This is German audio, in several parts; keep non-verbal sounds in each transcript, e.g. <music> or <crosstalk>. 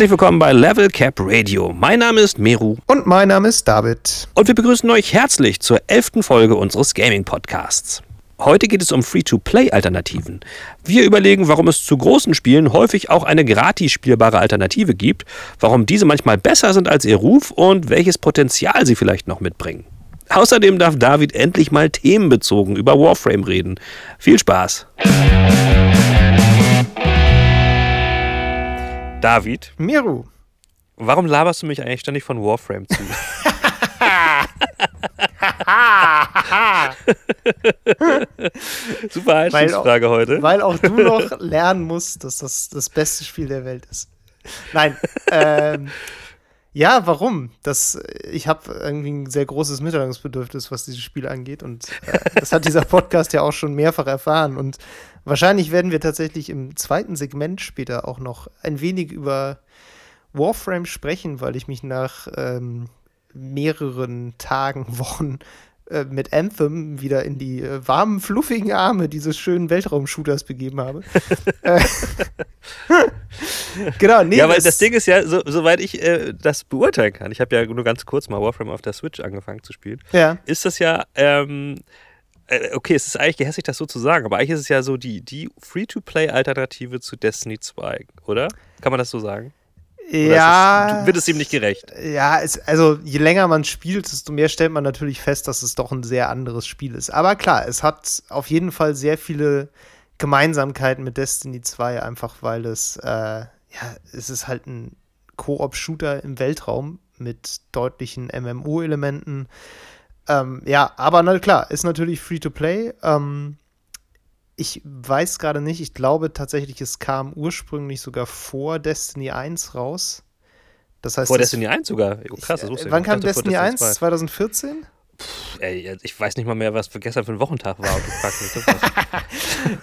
Herzlich willkommen bei Level Cap Radio. Mein Name ist Meru. Und mein Name ist David. Und wir begrüßen euch herzlich zur elften Folge unseres Gaming-Podcasts. Heute geht es um Free-to-Play-Alternativen. Wir überlegen, warum es zu großen Spielen häufig auch eine gratis spielbare Alternative gibt, warum diese manchmal besser sind als ihr Ruf und welches Potenzial sie vielleicht noch mitbringen. Außerdem darf David endlich mal themenbezogen über Warframe reden. Viel Spaß! David. Miru. Warum laberst du mich eigentlich ständig von Warframe zu? <laughs> Super Einstiegsfrage weil heute. Weil auch du noch <laughs> lernen musst, dass das das beste Spiel der Welt ist. Nein, ähm, ja, warum? Das, ich habe irgendwie ein sehr großes Mitteilungsbedürfnis, was dieses Spiel angeht. Und äh, das hat dieser Podcast ja auch schon mehrfach erfahren. Und wahrscheinlich werden wir tatsächlich im zweiten Segment später auch noch ein wenig über Warframe sprechen, weil ich mich nach ähm, mehreren Tagen, <laughs> Wochen äh, mit Anthem wieder in die äh, warmen, fluffigen Arme dieses schönen Weltraumshooters begeben habe. <laughs> Äh, <laughs> genau, nee. Ja, weil das, das Ding ist ja, so, soweit ich äh, das beurteilen kann, ich habe ja nur ganz kurz mal Warframe auf der Switch angefangen zu spielen, ja. ist das ja, ähm, okay, es ist eigentlich gehässig, das so zu sagen, aber eigentlich ist es ja so die, die Free-to-Play-Alternative zu Destiny 2, oder? Kann man das so sagen? Ja. Es, wird es ihm nicht gerecht? Ja, es, also je länger man spielt, desto mehr stellt man natürlich fest, dass es doch ein sehr anderes Spiel ist. Aber klar, es hat auf jeden Fall sehr viele Gemeinsamkeiten mit Destiny 2, einfach weil es, äh, ja, es ist halt ein Koop-Shooter im Weltraum mit deutlichen MMO-Elementen. Ähm, ja, aber na klar, ist natürlich Free-to-Play. Ähm, ich weiß gerade nicht, ich glaube tatsächlich, es kam ursprünglich sogar vor Destiny 1 raus. Das heißt, vor Destiny 1 sogar? Oh, krass, das ich Wann kam Destiny 1? 2014? Pff, ey, ich weiß nicht mal mehr, was für gestern für ein Wochentag war das.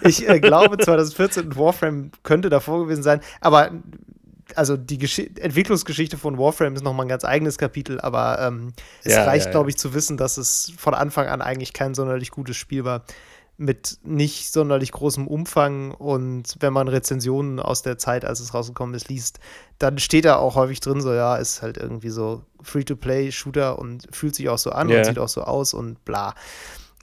<laughs> ich äh, glaube, 2014 Warframe könnte davor gewesen sein, aber also die Gesch Entwicklungsgeschichte von Warframe ist nochmal ein ganz eigenes Kapitel, aber ähm, es ja, reicht, ja, glaube ich, zu wissen, dass es von Anfang an eigentlich kein sonderlich gutes Spiel war mit nicht sonderlich großem Umfang und wenn man Rezensionen aus der Zeit, als es rausgekommen ist, liest, dann steht da auch häufig drin, so ja, ist halt irgendwie so Free-to-Play-Shooter und fühlt sich auch so an yeah. und sieht auch so aus und bla.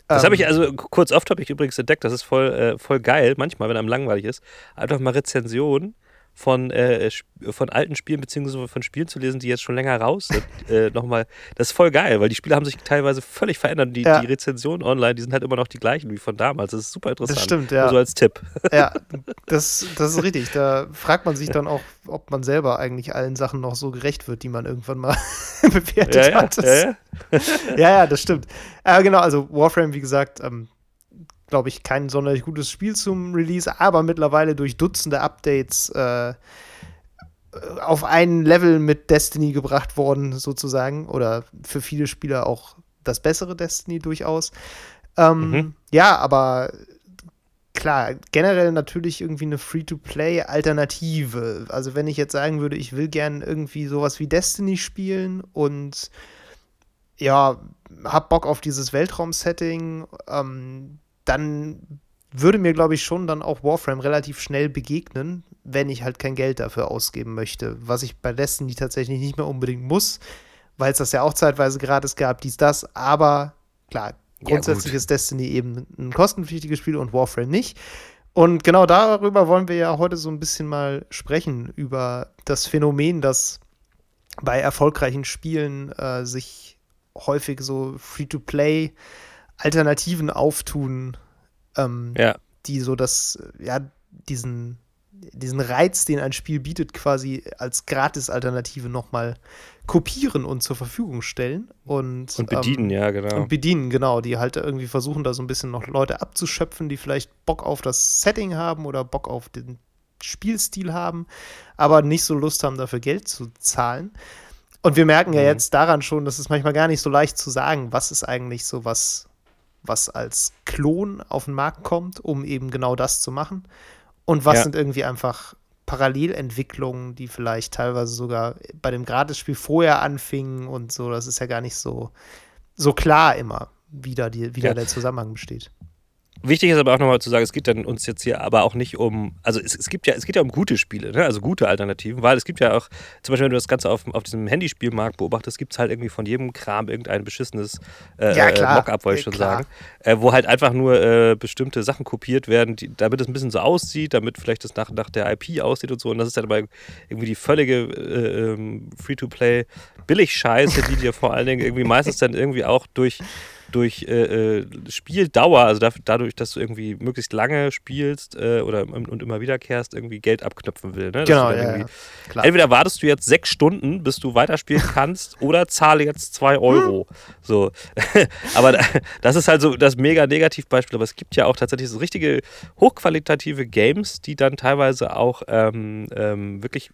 Das habe ich ähm, also kurz off-topic übrigens entdeckt, das ist voll, äh, voll geil, manchmal, wenn einem langweilig ist, einfach mal Rezensionen von, äh, von alten Spielen beziehungsweise von Spielen zu lesen, die jetzt schon länger raus sind, <laughs> äh, nochmal, das ist voll geil, weil die Spiele haben sich teilweise völlig verändert. Die, ja. die Rezensionen online, die sind halt immer noch die gleichen wie von damals. Das ist super interessant. Das stimmt, ja. So als Tipp. <laughs> Ja, das, das ist richtig. Da fragt man sich dann auch, ob man selber eigentlich allen Sachen noch so gerecht wird, die man irgendwann mal <laughs> bewertet ja, ja, hat. Das, ja, ja. ja, ja, das stimmt. Äh, genau, also Warframe, wie gesagt, ähm, glaube ich, kein sonderlich gutes Spiel zum Release, aber mittlerweile durch Dutzende Updates äh, auf ein Level mit Destiny gebracht worden, sozusagen. Oder für viele Spieler auch das bessere Destiny durchaus. Ähm, mhm. Ja, aber klar, generell natürlich irgendwie eine Free-to-Play-Alternative. Also wenn ich jetzt sagen würde, ich will gern irgendwie sowas wie Destiny spielen und ja, hab Bock auf dieses Weltraum-Setting, ähm, dann würde mir, glaube ich, schon dann auch Warframe relativ schnell begegnen, wenn ich halt kein Geld dafür ausgeben möchte. Was ich bei Destiny tatsächlich nicht mehr unbedingt muss, weil es das ja auch zeitweise gratis gab, dies, das. Aber klar, grundsätzlich ja, ist Destiny eben ein kostenpflichtiges Spiel und Warframe nicht. Und genau darüber wollen wir ja heute so ein bisschen mal sprechen, über das Phänomen, dass bei erfolgreichen Spielen äh, sich häufig so Free-to-Play Alternativen auftun, ähm, ja. die so das, ja, diesen, diesen Reiz, den ein Spiel bietet, quasi als Gratis-Alternative nochmal kopieren und zur Verfügung stellen. Und, und bedienen, ähm, ja, genau. Und bedienen, genau. Die halt irgendwie versuchen, da so ein bisschen noch Leute abzuschöpfen, die vielleicht Bock auf das Setting haben oder Bock auf den Spielstil haben, aber nicht so Lust haben, dafür Geld zu zahlen. Und wir merken ja mhm. jetzt daran schon, dass es manchmal gar nicht so leicht zu sagen, was ist eigentlich so was was als Klon auf den Markt kommt, um eben genau das zu machen. Und was ja. sind irgendwie einfach Parallelentwicklungen, die vielleicht teilweise sogar bei dem Gratisspiel vorher anfingen und so. Das ist ja gar nicht so, so klar immer, wie da, die, wie ja. da der Zusammenhang besteht. Wichtig ist aber auch nochmal zu sagen, es geht dann uns jetzt hier aber auch nicht um, also es, es gibt ja, es geht ja um gute Spiele, ne? also gute Alternativen, weil es gibt ja auch, zum Beispiel, wenn du das Ganze auf, auf diesem Handyspielmarkt beobachtest, gibt es halt irgendwie von jedem Kram irgendein beschissenes äh, Ja, äh. Mockup, wollte ich schon klar. sagen, äh, wo halt einfach nur äh, bestimmte Sachen kopiert werden, die, damit es ein bisschen so aussieht, damit vielleicht das nach, nach der IP aussieht und so. Und das ist dann aber irgendwie die völlige äh, ähm, Free-to-Play Billig-Scheiße, die dir vor allen Dingen irgendwie meistens dann irgendwie auch durch durch äh, äh, Spieldauer, also dadurch, dass du irgendwie möglichst lange spielst äh, oder und immer wiederkehrst, irgendwie Geld abknöpfen will. Ne? Genau, ja, ja. Klar. Entweder wartest du jetzt sechs Stunden, bis du weiterspielen kannst, <laughs> oder zahle jetzt zwei Euro. So. <laughs> aber da- das ist halt so das mega Negativbeispiel. Aber es gibt ja auch tatsächlich so richtige hochqualitative Games, die dann teilweise auch ähm, ähm, wirklich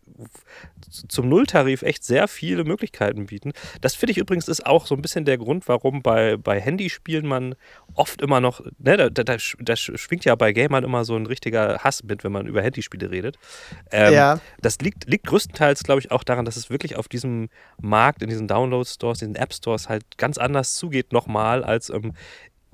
zum Nulltarif echt sehr viele Möglichkeiten bieten. Das finde ich übrigens ist auch so ein bisschen der Grund, warum bei, bei Handyspielen man oft immer noch, ne, da, da, da sch- da sch- schwingt ja bei Gamern immer so ein richtiger Hass mit, wenn man über Handyspiele redet. Ähm, Ja. Das liegt, liegt größtenteils, glaube ich, auch daran, dass es wirklich auf diesem Markt, in diesen Download-Stores, diesen App-Stores halt ganz anders zugeht nochmal als im,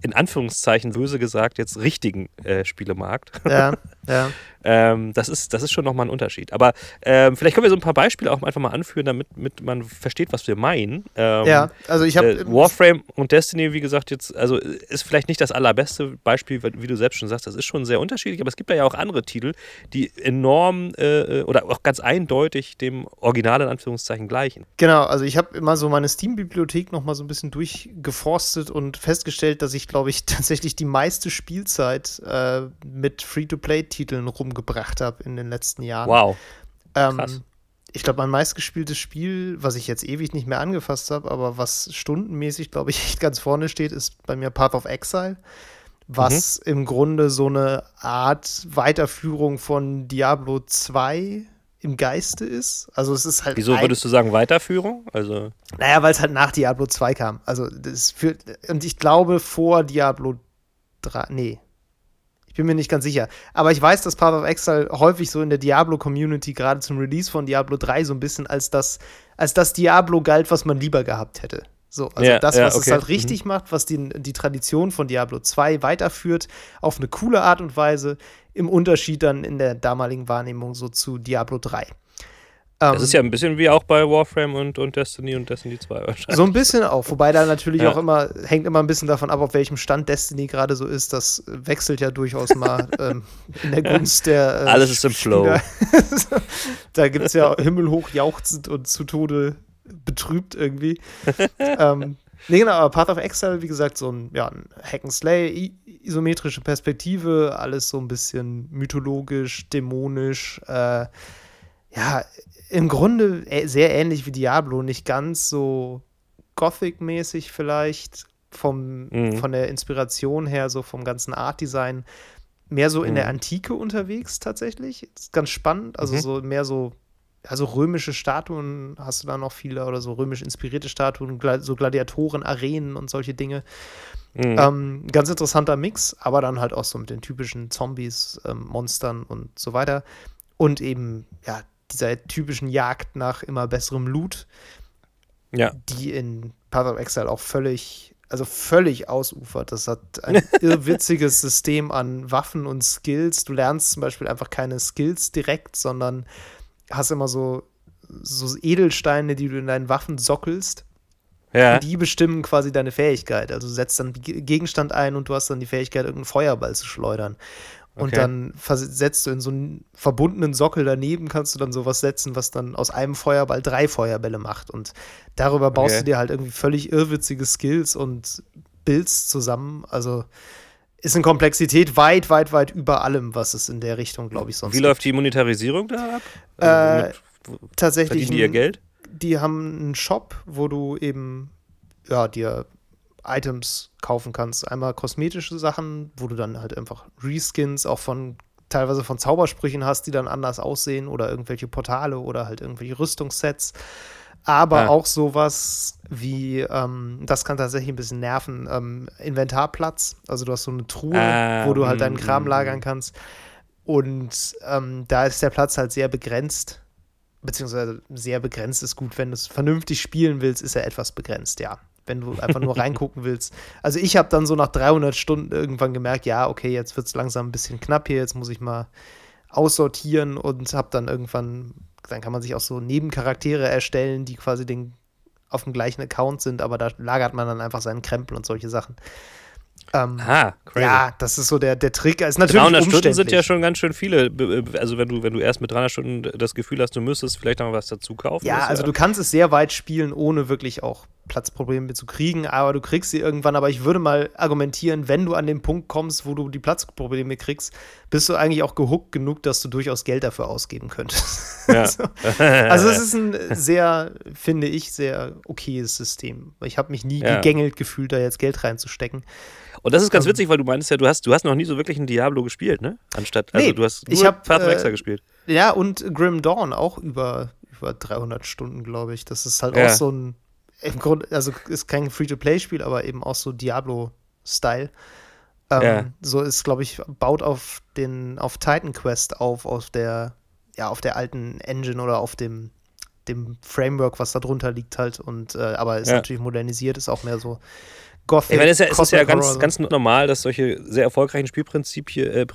in Anführungszeichen böse gesagt, jetzt richtigen äh, Spielemarkt. ja, <laughs> ja. Ähm, das, ist, das ist schon nochmal ein Unterschied. Aber ähm, vielleicht können wir so ein paar Beispiele auch einfach mal anführen, damit, damit man versteht, was wir meinen. Ähm, ja, also ich habe. äh, Warframe und Destiny, wie gesagt, jetzt, also ist vielleicht nicht das allerbeste Beispiel, wie du selbst schon sagst, das ist schon sehr unterschiedlich, aber es gibt ja auch andere Titel, die enorm äh, oder auch ganz eindeutig dem Original in Anführungszeichen gleichen. Genau, also ich habe immer so meine Steam-Bibliothek noch mal so ein bisschen durchgeforstet und festgestellt, dass ich, glaube ich, <laughs> tatsächlich die meiste Spielzeit äh, mit Free-to-Play-Titeln rumgebracht habe in den letzten Jahren. Wow. Ähm, krass. ich glaube, mein meistgespieltes Spiel, was ich jetzt ewig nicht mehr angefasst habe, aber was stundenmäßig, glaube ich, <laughs> echt ganz vorne steht, ist bei mir Path of Exile. Was Mhm. im Grunde so eine Art Weiterführung von Diablo 2 im Geiste ist. Also es ist halt Wieso würdest du sagen Weiterführung? Also, naja, weil es halt nach Diablo 2 kam. Also, das führt. Und ich glaube, vor Diablo 3. Nee. Ich bin mir nicht ganz sicher. Aber ich weiß, dass Path of Exile häufig so in der Diablo-Community, gerade zum Release von Diablo 3, so ein bisschen als das, als das Diablo galt, was man lieber gehabt hätte. So, also Ja, das, was es okay. halt richtig macht, was die, die Tradition von Diablo 2 weiterführt, auf eine coole Art und Weise, im Unterschied dann in der damaligen Wahrnehmung so zu Diablo 3. das Ähm, ist ja ein bisschen wie auch bei Warframe und, und Destiny und Destiny 2 wahrscheinlich. So ein bisschen auch, wobei da natürlich Ja. auch immer, hängt immer ein bisschen davon ab, auf welchem Stand Destiny gerade so ist. Das wechselt ja durchaus mal <laughs> ähm, in der Gunst der. Äh, Alles ist im Flow. Spieler. <laughs> da gibt es ja himmelhoch jauchzend und zu Tode betrübt irgendwie. <laughs> ähm, nee, genau, aber Path of Exile, wie gesagt, so ein, ja, ein Hack and Slay, isometrische Perspektive, alles so ein bisschen mythologisch, dämonisch, äh, ja, im Grunde ä- sehr ähnlich wie Diablo, nicht ganz so Gothic-mäßig vielleicht, vom, Mhm. von der Inspiration her, so vom ganzen Art-Design, mehr so in der Mhm. Antike unterwegs tatsächlich. Ist ganz spannend, also Mhm. so mehr so, also römische Statuen hast du da noch viele oder so römisch inspirierte Statuen, so Gladiatoren, Arenen und solche Dinge. Mhm. Ähm, ganz interessanter Mix, aber dann halt auch so mit den typischen Zombies, ähm, Monstern und so weiter. Und eben, ja, dieser typischen Jagd nach immer besserem Loot, ja. die in Path of Exile auch völlig, also völlig ausufert. Das hat ein <laughs> irrwitziges System an Waffen und Skills. Du lernst zum Beispiel einfach keine Skills direkt, sondern hast immer so, so Edelsteine, die du in deinen Waffen sockelst. Ja. Die bestimmen quasi deine Fähigkeit. Also du setzt dann Ge- Gegenstand ein und du hast dann die Fähigkeit, irgendeinen Feuerball zu schleudern. Und Okay. dann vers- setzt du in so einen verbundenen Sockel daneben, kannst du dann sowas setzen, was dann aus einem Feuerball drei Feuerbälle macht. Und darüber baust Okay. du dir halt irgendwie völlig irrwitzige Skills und Builds zusammen. Also ist in Komplexität weit, weit, weit über allem, was es in der Richtung, glaube ich, sonst Wie läuft die Monetarisierung da ab? Äh, Also womit tatsächlich verdienen die ihr Geld? die haben einen Shop, wo du eben ja, dir Items kaufen kannst. Einmal kosmetische Sachen, wo du dann halt einfach Reskins auch von teilweise von Zaubersprüchen hast, die dann anders aussehen oder irgendwelche Portale oder halt irgendwelche Rüstungssets. Aber Ah. auch sowas wie, ähm, das kann tatsächlich ein bisschen nerven, ähm, Inventarplatz. Also du hast so eine Truhe, Ah, wo du halt mm, deinen Kram mm, lagern mm. kannst. Und ähm, da ist der Platz halt sehr begrenzt. Beziehungsweise sehr begrenzt ist gut. Wenn du es vernünftig spielen willst, ist er etwas begrenzt, ja. Wenn du einfach nur reingucken willst. Also ich habe dann so nach 300 Stunden irgendwann gemerkt, ja, okay, jetzt wird es langsam ein bisschen knapp hier, jetzt muss ich mal aussortieren und habe dann irgendwann, dann kann man sich auch so Nebencharaktere erstellen, die quasi den, auf dem gleichen Account sind, aber da lagert man dann einfach seinen Krempel und solche Sachen. Ähm, ah, crazy. Ja, das ist so der, der Trick. Ist natürlich 300 Stunden sind ja schon ganz schön viele. Also wenn du, wenn du erst mit 300 Stunden das Gefühl hast, du müsstest vielleicht noch was dazu kaufen. Ja, also ja. du kannst es sehr weit spielen, ohne wirklich auch Platzprobleme zu kriegen, aber du kriegst sie irgendwann. Aber ich würde mal argumentieren, wenn du an den Punkt kommst, wo du die Platzprobleme kriegst, bist du eigentlich auch gehuckt genug, dass du durchaus Geld dafür ausgeben könntest. Ja. <laughs> also es ist ein sehr, finde ich, sehr okayes System. Ich habe mich nie ja. gegängelt gefühlt, da jetzt Geld reinzustecken. Und das ist ganz ähm, witzig, weil du meinst ja, du hast, du hast noch nie so wirklich ein Diablo gespielt, ne? Anstatt, also nee, du hast nur ich hab, Path äh, gespielt. Ja, und Grim Dawn auch über, über 300 Stunden, glaube ich. Das ist halt ja. auch so ein im Grunde, also ist kein Free-to-Play-Spiel, aber eben auch so Diablo-Style. Ähm, ja. So ist, glaube ich, baut auf den, auf Titan Quest auf, auf der, ja, auf der alten Engine oder auf dem, dem Framework, was da drunter liegt halt. Und äh, aber ist ja. natürlich modernisiert, ist auch mehr so Gothic. Ich meine, es ist ja, es ist ja ganz, ganz normal, dass solche sehr erfolgreichen Spielprinzipien äh,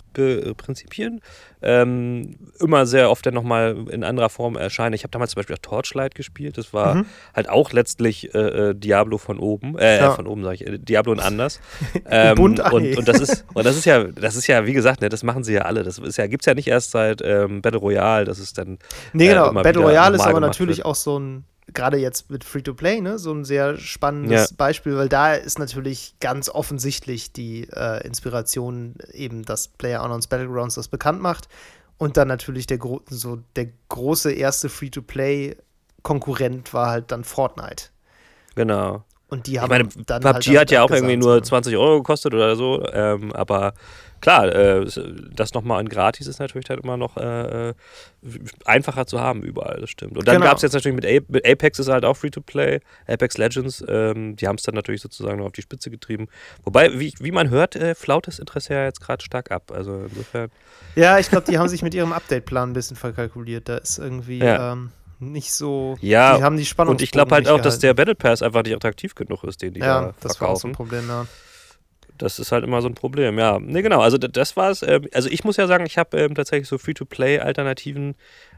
Prinzipien, ähm, immer sehr oft dann nochmal in anderer Form erscheinen. Ich habe damals zum Beispiel auch Torchlight gespielt. Das war mhm. halt auch letztlich äh, äh Diablo von oben. Äh, ja. von oben sage ich, äh, Diablo und anders. <laughs> ähm, Bunt, und, und, das ist, und das ist ja, das ist ja, wie gesagt, ne, das machen sie ja alle. Das ist ja, gibt es ja nicht erst seit ähm, Battle Royale, das ist dann. Nee, genau. Äh, Battle Royale ist aber natürlich wird. auch so ein gerade jetzt mit Free-to-Play, ne, so ein sehr spannendes ja. Beispiel, weil da ist natürlich ganz offensichtlich die äh, Inspiration eben, dass PlayerUnknown's Battlegrounds das bekannt macht und dann natürlich der, gro so der große erste Free-to-Play-Konkurrent war halt dann Fortnite. Genau. Und die haben ich meine, dann PUBG halt hat ja auch irgendwie nur 20 Euro gekostet oder so, ähm, aber klar, äh, das nochmal in gratis ist natürlich halt immer noch äh, äh einfacher zu haben überall, das stimmt. Und dann genau. gab es jetzt natürlich mit, A mit Apex ist halt auch Free-to-Play, Apex Legends, ähm, die haben es dann natürlich sozusagen noch auf die Spitze getrieben. Wobei, wie, wie man hört, äh, flaut das Interesse ja jetzt gerade stark ab, also insofern. Ja, ich glaube, die haben sich mit ihrem Update-Plan ein bisschen verkalkuliert, da ist irgendwie... Ja. Ähm nicht so. Ja, die haben die Spannung. Und ich glaube halt auch, gehalten. dass der Battle Pass einfach nicht attraktiv genug ist, den die ja, da verkaufen. das war auch so ein Problem, ja. Das ist halt immer so ein Problem, ja. Ne, genau, also das war's. Ähm, also ich muss ja sagen, ich habe ähm, tatsächlich so Free-to-Play-Alternativen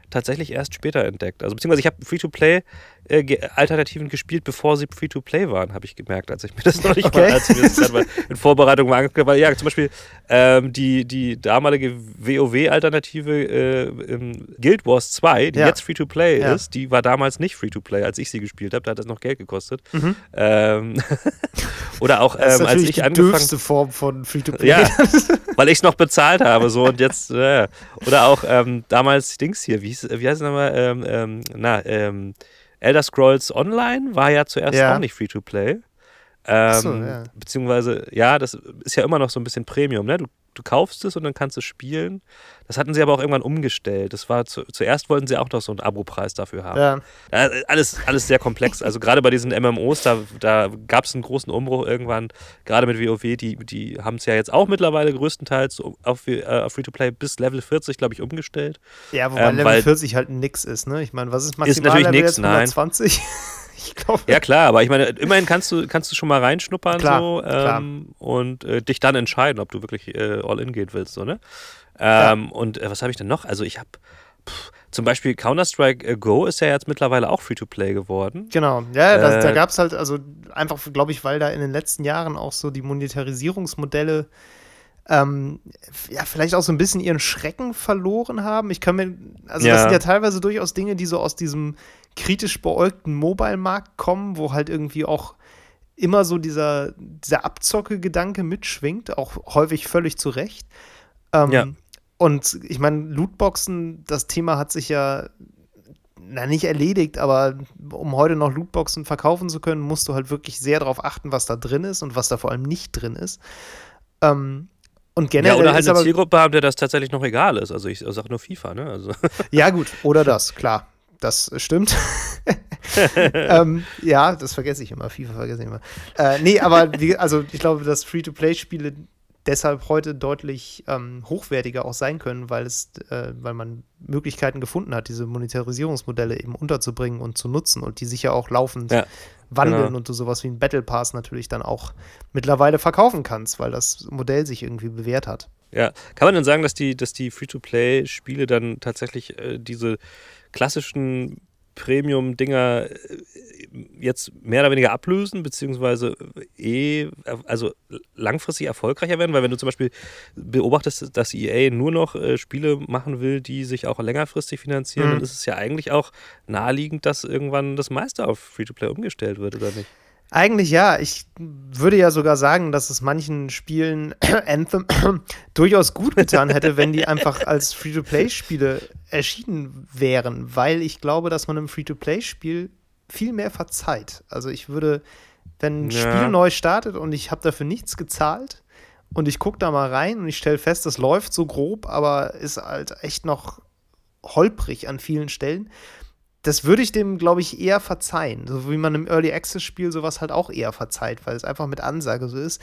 tatsächlich erst später entdeckt. Also beziehungsweise ich habe Free-to-Play-Alternativen äh, gespielt, bevor sie Free-to-Play waren, habe ich gemerkt, als ich mir das noch nicht <laughs> okay. mal, als ich mir das mal in Vorbereitung mal angeguckt habe. Ja, zum Beispiel ähm, die, die damalige WoW-Alternative äh, Guild Wars 2, die ja. jetzt Free-to-Play ja. ist, die war damals nicht Free-to-Play, als ich sie gespielt habe. Da hat das noch Geld gekostet. Mhm. Ähm, <laughs> oder auch, <laughs> ähm, als ich die angefangen Form von Free-to-Play. Ja, weil ich es noch bezahlt habe. So und jetzt, äh, oder auch ähm, damals Dings hier, wie hieß, wie heißt es nochmal? Ähm, ähm, na, ähm, Elder Scrolls Online war ja zuerst ja. auch nicht Free-to-Play. Ähm, so, ja. Beziehungsweise, ja, das ist ja immer noch so ein bisschen Premium, ne? Du du kaufst es und dann kannst du spielen. Das hatten sie aber auch irgendwann umgestellt. Das war zu, zuerst wollten sie auch noch so einen Abo-Preis dafür haben. Ja. alles, alles sehr komplex. Also gerade bei diesen MMOs, da, da gab es einen großen Umbruch irgendwann, gerade mit WoW, die, die haben es ja jetzt auch mittlerweile größtenteils auf, äh, auf Free-to-Play bis Level 40, glaube ich, umgestellt. Ja, wobei ähm, Level 40 halt nix ist, ne? Ich meine, was ist maximal ist natürlich Level nix, 120? Nein. Ich glaube. Ja, klar, aber ich meine, immerhin kannst du, kannst du schon mal reinschnuppern klar, so, ähm, und äh, dich dann entscheiden, ob du wirklich äh, all in gehen willst, so, ne? Ähm. Und äh, was habe ich denn noch? Also ich habe zum Beispiel Counter-Strike äh, Go ist ja jetzt mittlerweile auch Free-to-Play geworden. Genau, ja, das, da äh, gab es halt, also einfach, glaube ich, weil da in den letzten Jahren auch so die Monetarisierungsmodelle ähm, ja, vielleicht auch so ein bisschen ihren Schrecken verloren haben. Ich kann mir, also ja. das sind ja teilweise durchaus Dinge, die so aus diesem kritisch beäugten Mobile-Markt kommen, wo halt irgendwie auch immer so dieser, dieser Abzocke-Gedanke mitschwingt, auch häufig völlig zu Recht. Ähm, ja. Und ich meine, Lootboxen, das Thema hat sich ja na, nicht erledigt, aber um heute noch Lootboxen verkaufen zu können, musst du halt wirklich sehr darauf achten, was da drin ist und was da vor allem nicht drin ist. Ähm, und generell ja, oder halt eine Zielgruppe haben, der das tatsächlich noch egal ist. Also ich sage nur FIFA, ne? Also. <laughs> Ja, gut, oder das, klar. Das stimmt. <laughs> ähm, ja, das vergesse ich immer. FIFA vergesse ich immer. Äh, nee, aber wie, also ich glaube, dass Free-to-Play-Spiele deshalb heute deutlich ähm, hochwertiger auch sein können, weil es, äh, weil man Möglichkeiten gefunden hat, diese Monetarisierungsmodelle eben unterzubringen und zu nutzen und die sich ja auch laufend ja, wandeln genau. und du sowas wie ein Battle Pass natürlich dann auch mittlerweile verkaufen kannst, weil das Modell sich irgendwie bewährt hat. Ja, kann man denn sagen, dass die, dass die Free-to-Play-Spiele dann tatsächlich äh, diese klassischen Premium-Dinger äh, jetzt mehr oder weniger ablösen, beziehungsweise eh, also langfristig erfolgreicher werden, weil wenn du zum Beispiel beobachtest, dass EA nur noch äh, Spiele machen will, die sich auch längerfristig finanzieren, mhm. dann ist es ja eigentlich auch naheliegend, dass irgendwann das meiste auf Free-to-Play umgestellt wird, oder nicht? Eigentlich ja. Ich würde ja sogar sagen, dass es manchen Spielen <clears throat> Anthem <clears throat> durchaus gut getan hätte, wenn die einfach als Free-to-Play-Spiele erschienen wären, weil ich glaube, dass man im Free-to-Play-Spiel viel mehr verzeiht. Also ich würde, wenn ein ja. Spiel neu startet und ich habe dafür nichts gezahlt und ich gucke da mal rein und ich stelle fest, das läuft so grob, aber ist halt echt noch holprig an vielen Stellen, das würde ich dem, glaube ich, eher verzeihen. So wie man im Early Access-Spiel sowas halt auch eher verzeiht, weil es einfach mit Ansage so ist.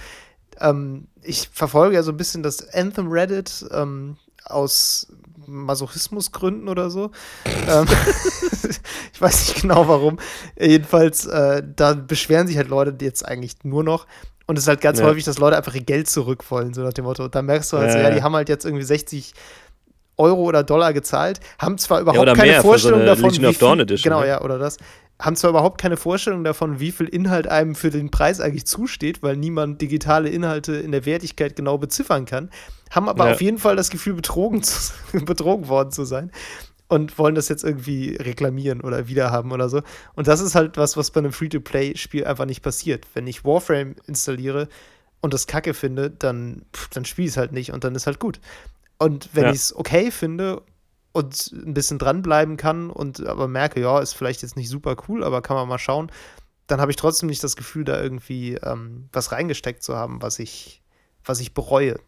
Ähm, ich verfolge ja so ein bisschen das Anthem Reddit ähm, aus Masochismusgründen oder so. ähm, <laughs> ich weiß nicht genau warum. Jedenfalls, äh, da beschweren sich halt Leute jetzt eigentlich nur noch. Und es ist halt ganz ja. häufig, dass Leute einfach ihr Geld zurück wollen, so nach dem Motto. Und da merkst du halt ja, so, ja, die haben halt jetzt irgendwie 60 Euro oder Dollar gezahlt, haben zwar überhaupt ja, keine Vorstellung so davon, Legion of Dawn Edition, genau, ne? ja, oder das, haben zwar überhaupt keine Vorstellung davon, wie viel Inhalt einem für den Preis eigentlich zusteht, weil niemand digitale Inhalte in der Wertigkeit genau beziffern kann, haben aber ja. auf jeden Fall das Gefühl, betrogen, zu, <laughs> betrogen worden zu sein und wollen das jetzt irgendwie reklamieren oder wiederhaben oder so. Und das ist halt was, was bei einem Free-to-Play-Spiel einfach nicht passiert. Wenn ich Warframe installiere und das kacke finde, dann, dann spiele ich es halt nicht und dann ist halt gut. Und wenn ja. ich es okay finde und ein bisschen dranbleiben kann und aber merke, ja, ist vielleicht jetzt nicht super cool, aber kann man mal schauen, dann habe ich trotzdem nicht das Gefühl, da irgendwie ähm, was reingesteckt zu haben, was ich, was ich bereue.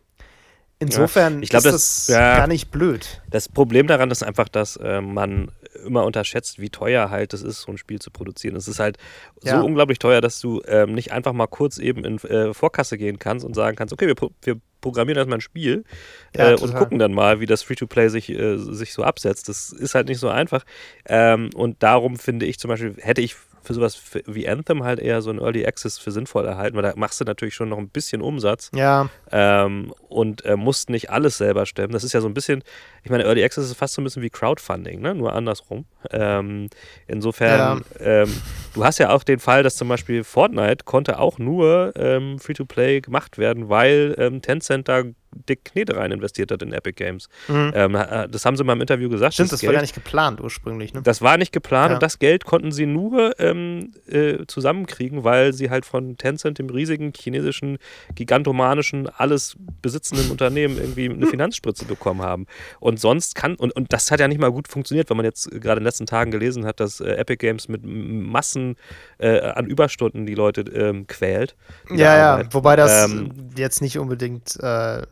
Insofern ja, glaub, ist das, das ja, gar nicht blöd. Das Problem daran ist einfach, dass äh, man immer unterschätzt, wie teuer halt es ist, so ein Spiel zu produzieren. Es ist halt ja. so unglaublich teuer, dass du ähm, nicht einfach mal kurz eben in äh, Vorkasse gehen kannst und sagen kannst, okay, wir, wir programmieren erstmal ein Spiel äh, und gucken dann mal, wie das Free-to-Play sich, äh, sich so absetzt. Das ist halt nicht so einfach. Ähm, und darum finde ich zum Beispiel, hätte ich für sowas wie Anthem halt eher so ein Early Access für sinnvoll erhalten, weil da machst du natürlich schon noch ein bisschen Umsatz. Ja. Ähm, und äh, musst nicht alles selber stemmen. Das ist ja so ein bisschen, ich meine, Early Access ist fast so ein bisschen wie Crowdfunding, ne? nur andersrum. Ähm, insofern, ja. ähm, du hast ja auch den Fall, dass zum Beispiel Fortnite konnte auch nur ähm, Free-to-Play gemacht werden, weil ähm, Tencent da dick Knete rein investiert hat in Epic Games. Mhm. Ähm, äh, das haben sie mal im Interview gesagt. Stimmt, das, das Geld, war gar nicht geplant ursprünglich. Ne? Das war nicht geplant ja. und das Geld konnten sie nur ähm, äh, zusammenkriegen, weil sie halt von Tencent, dem riesigen chinesischen, gigantomanischen, alles besitzenden Unternehmen irgendwie eine <laughs> Finanzspritze bekommen haben. Und sonst kann, und, und das hat ja nicht mal gut funktioniert, wenn man jetzt gerade in den letzten Tagen gelesen hat, dass äh, Epic Games mit Massen äh, an Überstunden die Leute ähm, quält. Ja, ja, wobei das ähm, jetzt nicht unbedingt äh,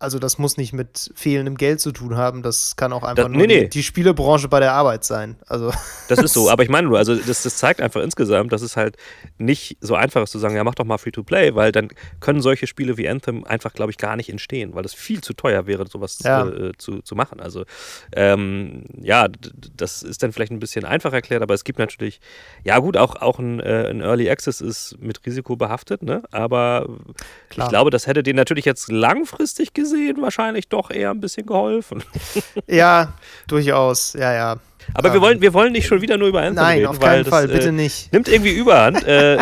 also das muss nicht mit fehlendem Geld zu tun haben, das kann auch einfach das, nur nee, nee. Die, die, Spielebranche bei der Arbeit sein. Also das ist so, <laughs> aber ich meine nur, also das, das zeigt einfach insgesamt, dass es halt nicht so einfach ist zu sagen, ja mach doch mal Free-to-Play, weil dann können solche Spiele wie Anthem einfach, glaube ich, gar nicht entstehen, weil es viel zu teuer wäre, sowas ja. äh, zu, zu machen. Also ähm, ja, das ist dann vielleicht ein bisschen einfach erklärt, aber es gibt natürlich, ja gut, auch, auch ein, äh, ein Early Access ist mit Risiko behaftet, ne? aber Klar. ich glaube, das hätte den natürlich jetzt langfristig gesehen gesehen wahrscheinlich doch eher ein bisschen geholfen. <laughs> ja, durchaus, ja, ja. Aber ähm, wir, wollen, wir wollen nicht schon wieder nur über Anthem Nein, reden. auf keinen das, Fall, bitte äh, nicht. Nimmt irgendwie Überhand. <laughs> äh,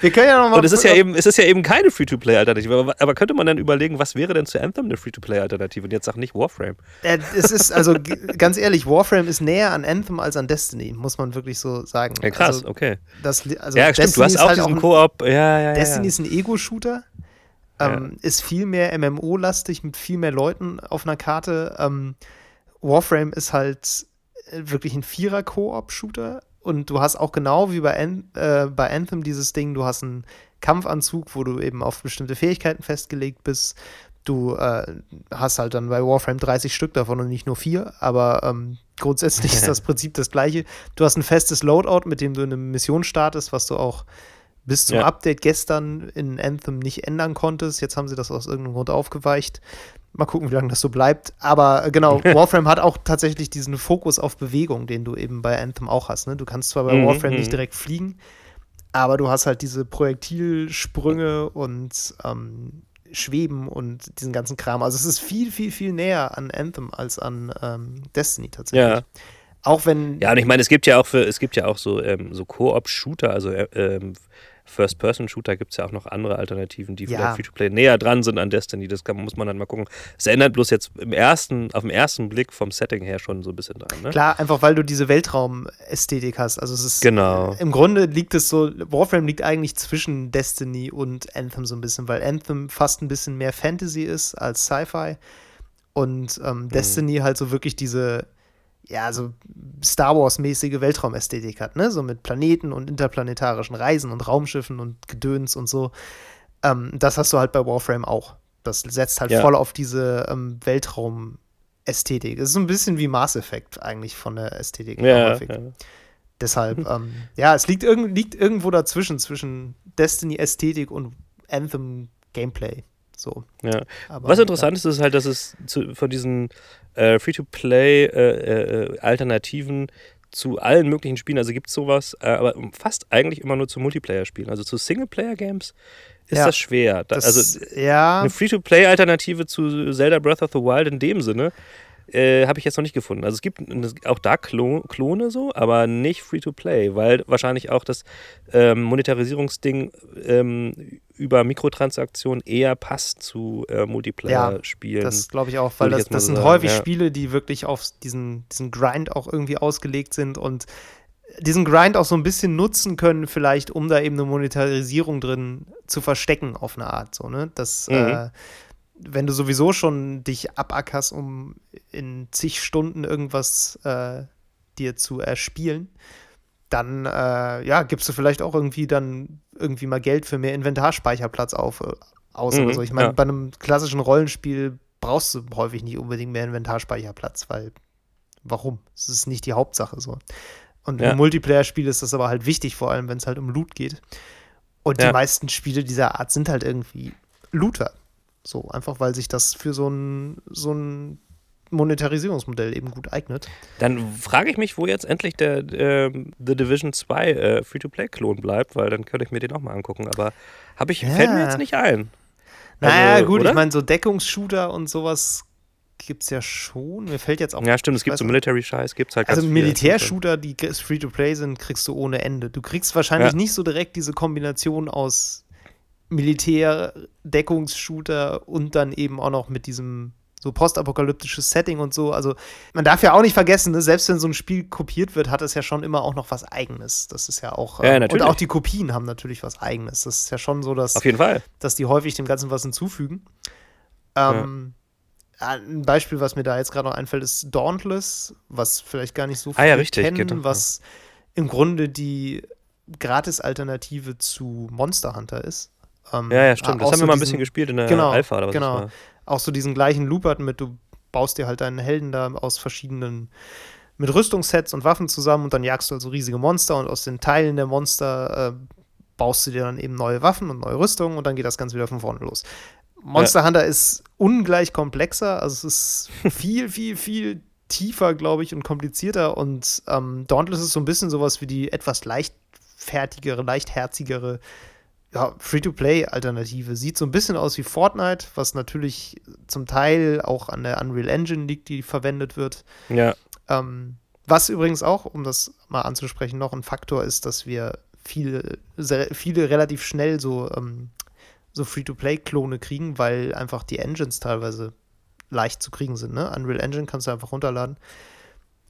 wir können ja noch mal Und es ist ja eben, es ist ja eben keine Free-to-Play-Alternative. Aber, aber, könnte man dann überlegen, was wäre denn zu Anthem eine Free-to-Play-Alternative? Und jetzt sag nicht Warframe. Äh, es ist, also <laughs> ganz ehrlich, Warframe ist näher an Anthem als an Destiny, muss man wirklich so sagen. Ja, krass, also, okay. Das, also ja, stimmt, du hast auch halt diesen Koop. Ja, ja. Destiny ja. ist ein Ego-Shooter. Ähm, ja. Ist viel mehr MMO-lastig mit viel mehr Leuten auf einer Karte. Ähm, Warframe ist halt äh, wirklich ein Vierer-Koop-Shooter. Und du hast auch genau wie bei, An äh, bei Anthem dieses Ding, du hast einen Kampfanzug, wo du eben auf bestimmte Fähigkeiten festgelegt bist. Du äh, hast halt dann bei Warframe 30 Stück davon und nicht nur vier, aber ähm, grundsätzlich <laughs> ist das Prinzip das gleiche. Du hast ein festes Loadout, mit dem du eine Mission startest, was du auch bis zum Ja. Update gestern in Anthem nicht ändern konntest. Jetzt haben sie das aus irgendeinem Grund aufgeweicht. Mal gucken, wie lange das so bleibt. Aber äh, genau, <laughs> Warframe hat auch tatsächlich diesen Fokus auf Bewegung, den du eben bei Anthem auch hast. Ne? Du kannst zwar bei Mhm, Warframe mhm. nicht direkt fliegen, aber du hast halt diese Projektilsprünge und ähm, Schweben und diesen ganzen Kram. Also es ist viel, viel, viel näher an Anthem als an ähm, Destiny tatsächlich. Ja. Auch wenn Ja, und ich meine, es gibt ja auch für, es gibt ja auch so, ähm, so Koop-Shooter, also äh, ähm, First-Person-Shooter gibt es ja auch noch andere Alternativen, die Ja. vielleicht Free-to-Play näher dran sind an Destiny. Das kann, muss man dann mal gucken. Es ändert bloß jetzt im ersten, auf den ersten Blick vom Setting her schon so ein bisschen dran. Ne? Klar, einfach weil du diese Weltraumästhetik hast. Also es ist Genau. im Grunde liegt es so, Warframe liegt eigentlich zwischen Destiny und Anthem so ein bisschen, weil Anthem fast ein bisschen mehr Fantasy ist als Sci-Fi und ähm, Mhm. Destiny halt so wirklich diese ja, so Star Wars-mäßige Weltraumästhetik hat, ne? So mit Planeten und interplanetarischen Reisen und Raumschiffen und Gedöns und so. Ähm, das hast du halt bei Warframe auch. Das setzt halt Ja. voll auf diese ähm, Weltraumästhetik. Es ist so ein bisschen wie Mass Effect eigentlich von der Ästhetik Ja, häufig. ja. Deshalb, <laughs> ähm, ja, es liegt, irgend, liegt irgendwo dazwischen, zwischen Destiny-Ästhetik und Anthem-Gameplay. So. ja. Aber, Was interessant ist, ist halt, dass es zu, von diesen äh, Free-to-Play-Alternativen zu allen möglichen Spielen, also gibt es sowas, äh, aber fast eigentlich immer nur zu Multiplayer-Spielen. Also zu Singleplayer-Games ist Ja, das schwer. Da, Das, also ja, eine Free-to-Play-Alternative zu Zelda Breath of the Wild in dem Sinne äh, habe ich jetzt noch nicht gefunden. Also es gibt auch da Klo Klone so, aber nicht Free-to-Play, weil wahrscheinlich auch das ähm, Monetarisierungsding ähm, über Mikrotransaktionen eher passt zu äh, Multiplayer-Spielen. das glaube ich auch, weil ich das, das sind sagen, häufig ja. Spiele, die wirklich auf diesen, diesen Grind auch irgendwie ausgelegt sind und diesen Grind auch so ein bisschen nutzen können, vielleicht, um da eben eine Monetarisierung drin zu verstecken auf eine Art. So, ne? Das, Mhm. äh, wenn du sowieso schon dich abackerst, um in zig Stunden irgendwas äh, dir zu erspielen, dann äh, ja, gibst du vielleicht auch irgendwie dann irgendwie mal Geld für mehr Inventarspeicherplatz auf, äh, aus Mhm, oder so. Ich meine, ja. bei einem klassischen Rollenspiel brauchst du häufig nicht unbedingt mehr Inventarspeicherplatz, weil warum? Es ist nicht die Hauptsache so. Und Ja. im Multiplayer-Spiel ist das aber halt wichtig, vor allem wenn es halt um Loot geht. Und Ja. die meisten Spiele dieser Art sind halt irgendwie Looter. So, einfach weil sich das für so ein, so ein Monetarisierungsmodell eben gut eignet. Dann frage ich mich, wo jetzt endlich der ähm, The Division 2 äh, Free-to-Play-Klon bleibt, weil dann könnte ich mir den auch mal angucken. Aber habe ich, Ja. fällt mir jetzt nicht ein. Naja, Also, gut, oder? ich meine, so Deckungsshooter und sowas gibt es ja schon. Mir fällt jetzt auch. Ja, stimmt, es gibt so. Military-Scheiß, gibt es halt Also. Militärshooter, die Free-to-Play sind, kriegst du ohne Ende. Du kriegst wahrscheinlich Ja. nicht so direkt diese Kombination aus Militär, Deckungsshooter und dann eben auch noch mit diesem so postapokalyptisches Setting und so. Also man darf ja auch nicht vergessen, ne, selbst wenn so ein Spiel kopiert wird, hat es ja schon immer auch noch was Eigenes. Das ist ja auch. Ja, ähm, natürlich. Und auch die Kopien haben natürlich was Eigenes. Das ist ja schon so, dass Auf jeden Fall. dass die häufig dem Ganzen was hinzufügen. Ähm, Ein Beispiel, was mir da jetzt gerade noch einfällt, ist Dauntless, was vielleicht gar nicht so Ah ja, viele richtig, kennen, genau. was im Grunde die Gratis-Alternative zu Monster Hunter ist. Ähm, Ja, ja, stimmt. Das auch haben so wir mal ein bisschen gespielt in der genau, Alpha oder was genau. Auch so diesen gleichen Loop hat mit, du baust dir halt deinen Helden da aus verschiedenen mit Rüstungssets und Waffen zusammen und dann jagst du also riesige Monster und aus den Teilen der Monster äh, baust du dir dann eben neue Waffen und neue Rüstungen und dann geht das Ganze wieder von vorne los. Monster Hunter ist ungleich komplexer, also es ist <laughs> viel, viel, viel tiefer, glaube ich, und komplizierter und ähm, Dauntless ist so ein bisschen sowas wie die etwas leichtfertigere, leichtherzigere ja, Free-to-Play-Alternative. Sieht so ein bisschen aus wie Fortnite, was natürlich zum Teil auch an der Unreal Engine liegt, die verwendet wird. Ja, Ähm, was übrigens auch, um das mal anzusprechen, noch ein Faktor ist, dass wir viele, sehr, viele relativ schnell so, ähm, so Free-to-Play-Klone kriegen, weil einfach die Engines teilweise leicht zu kriegen sind. Ne? Unreal Engine kannst du einfach runterladen.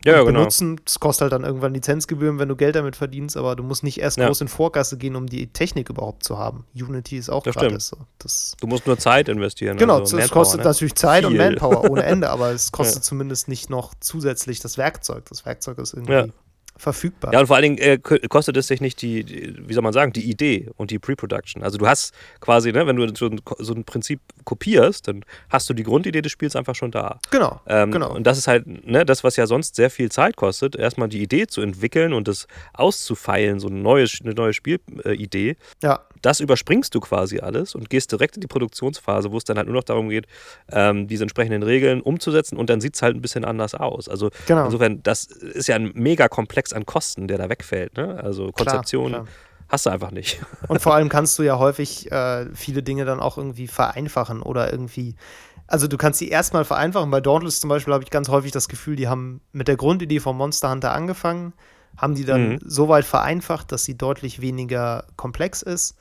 Ja und genau. benutzen. Das kostet halt dann irgendwann Lizenzgebühren, wenn du Geld damit verdienst, aber du musst nicht erst Ja. groß in Vorkasse gehen, um die Technik überhaupt zu haben. Unity ist auch Das gratis. So. Das, Du musst nur Zeit investieren. genau, also es kostet ne? natürlich Zeit und Viel. Manpower ohne Ende, aber es <laughs> kostet zumindest nicht noch zusätzlich das Werkzeug. Das Werkzeug ist irgendwie Ja. Verfügbar. Ja, und vor allen Dingen äh, kostet es sich nicht die, die, wie soll man sagen, die Idee und die Pre-Production. Also du hast quasi, ne, wenn du so ein, so ein Prinzip kopierst, dann hast du die Grundidee des Spiels einfach schon da. Genau, Ähm, genau. Und das ist halt, ne, das, was ja sonst sehr viel Zeit kostet, erstmal die Idee zu entwickeln und das auszufeilen, so eine neue, eine neue Spielidee. Ja, das überspringst du quasi alles und gehst direkt in die Produktionsphase, wo es dann halt nur noch darum geht, ähm, diese entsprechenden Regeln umzusetzen und dann sieht es halt ein bisschen anders aus. Also Genau. insofern, das ist ja ein mega Komplex an Kosten, der da wegfällt. Ne? Also Konzeption klar. hast du einfach nicht. <laughs> Und vor allem kannst du ja häufig äh, viele Dinge dann auch irgendwie vereinfachen oder irgendwie. Also du kannst die erstmal vereinfachen. Bei Dauntless zum Beispiel habe ich ganz häufig das Gefühl, die haben mit der Grundidee von Monster Hunter angefangen, haben die dann Mhm. so weit vereinfacht, dass sie deutlich weniger komplex ist.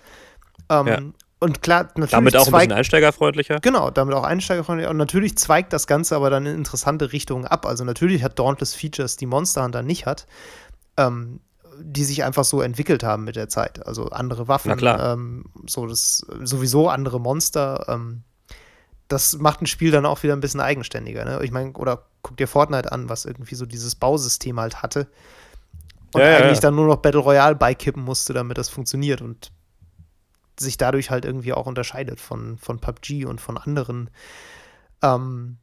Ähm, Ja. Und klar, natürlich Damit auch ein zweigt, bisschen einsteigerfreundlicher. Genau, damit auch einsteigerfreundlich. Und natürlich zweigt das Ganze aber dann in interessante Richtungen ab. Also natürlich hat Dauntless Features, die Monster Hunter nicht hat, ähm, die sich einfach so entwickelt haben mit der Zeit. Also andere Waffen. Ähm, so das sowieso andere Monster. Ähm, das macht ein Spiel dann auch wieder ein bisschen eigenständiger. Ne? Ich meine, oder guck dir Fortnite an, was irgendwie so dieses Bausystem halt hatte. Und Ja, eigentlich ja. dann nur noch Battle Royale beikippen musste, damit das funktioniert und sich dadurch halt irgendwie auch unterscheidet von, von PUBG und von anderen. Ähm,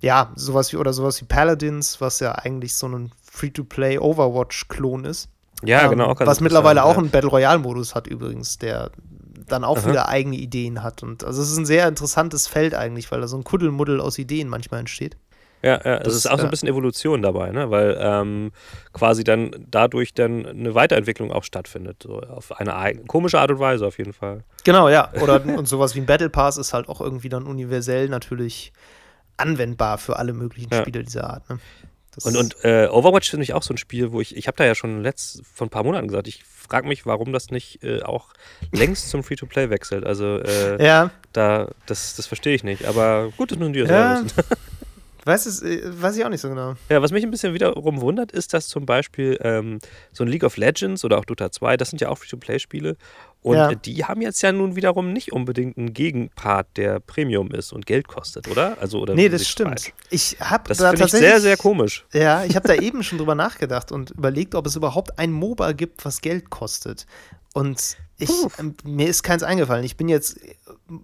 ja, sowas wie oder sowas wie Paladins, was ja eigentlich so ein Free-to-Play Overwatch-Klon ist. Ja, Ähm, genau. was mittlerweile auch einen Battle Royale-Modus hat übrigens, der dann auch Aha. wieder eigene Ideen hat. Und also es ist ein sehr interessantes Feld eigentlich, weil da so ein Kuddelmuddel aus Ideen manchmal entsteht. Ja, ja, es Das- ist auch so ein bisschen Evolution dabei, ne? weil ähm, quasi dann dadurch dann eine Weiterentwicklung auch stattfindet. So auf eine eigen, komische Art und Weise auf jeden Fall. Genau, ja. Oder <laughs> und sowas wie ein Battle Pass ist halt auch irgendwie dann universell natürlich anwendbar für alle möglichen Ja. Spiele dieser Art. Ne? Das Und, und äh, Overwatch finde ich auch so ein Spiel, wo ich, ich habe da ja schon letzt, vor ein paar Monaten gesagt, ich frage mich, warum das nicht äh, auch längst zum Free-to-Play wechselt. Also äh, ja, da, das, das verstehe ich nicht. Aber gut, das müssen die ja Ja. <laughs> weiß, es, äh, weiß ich auch nicht so genau. Ja, was mich ein bisschen wiederum wundert, ist, dass zum Beispiel ähm, so ein League of Legends oder auch Dota 2, das sind ja auch Free-to-Play-Spiele. Und Ja. die haben jetzt ja nun wiederum nicht unbedingt einen Gegenpart, der Premium ist und Geld kostet, oder? Also, oder Nee, das stimmt. falsch? Ich habe Das da finde ich sehr, sehr komisch. Ja, ich habe da <laughs> eben schon drüber nachgedacht und überlegt, ob es überhaupt ein MOBA gibt, was Geld kostet. Und ich, ähm, mir ist keins eingefallen. Ich bin jetzt äh,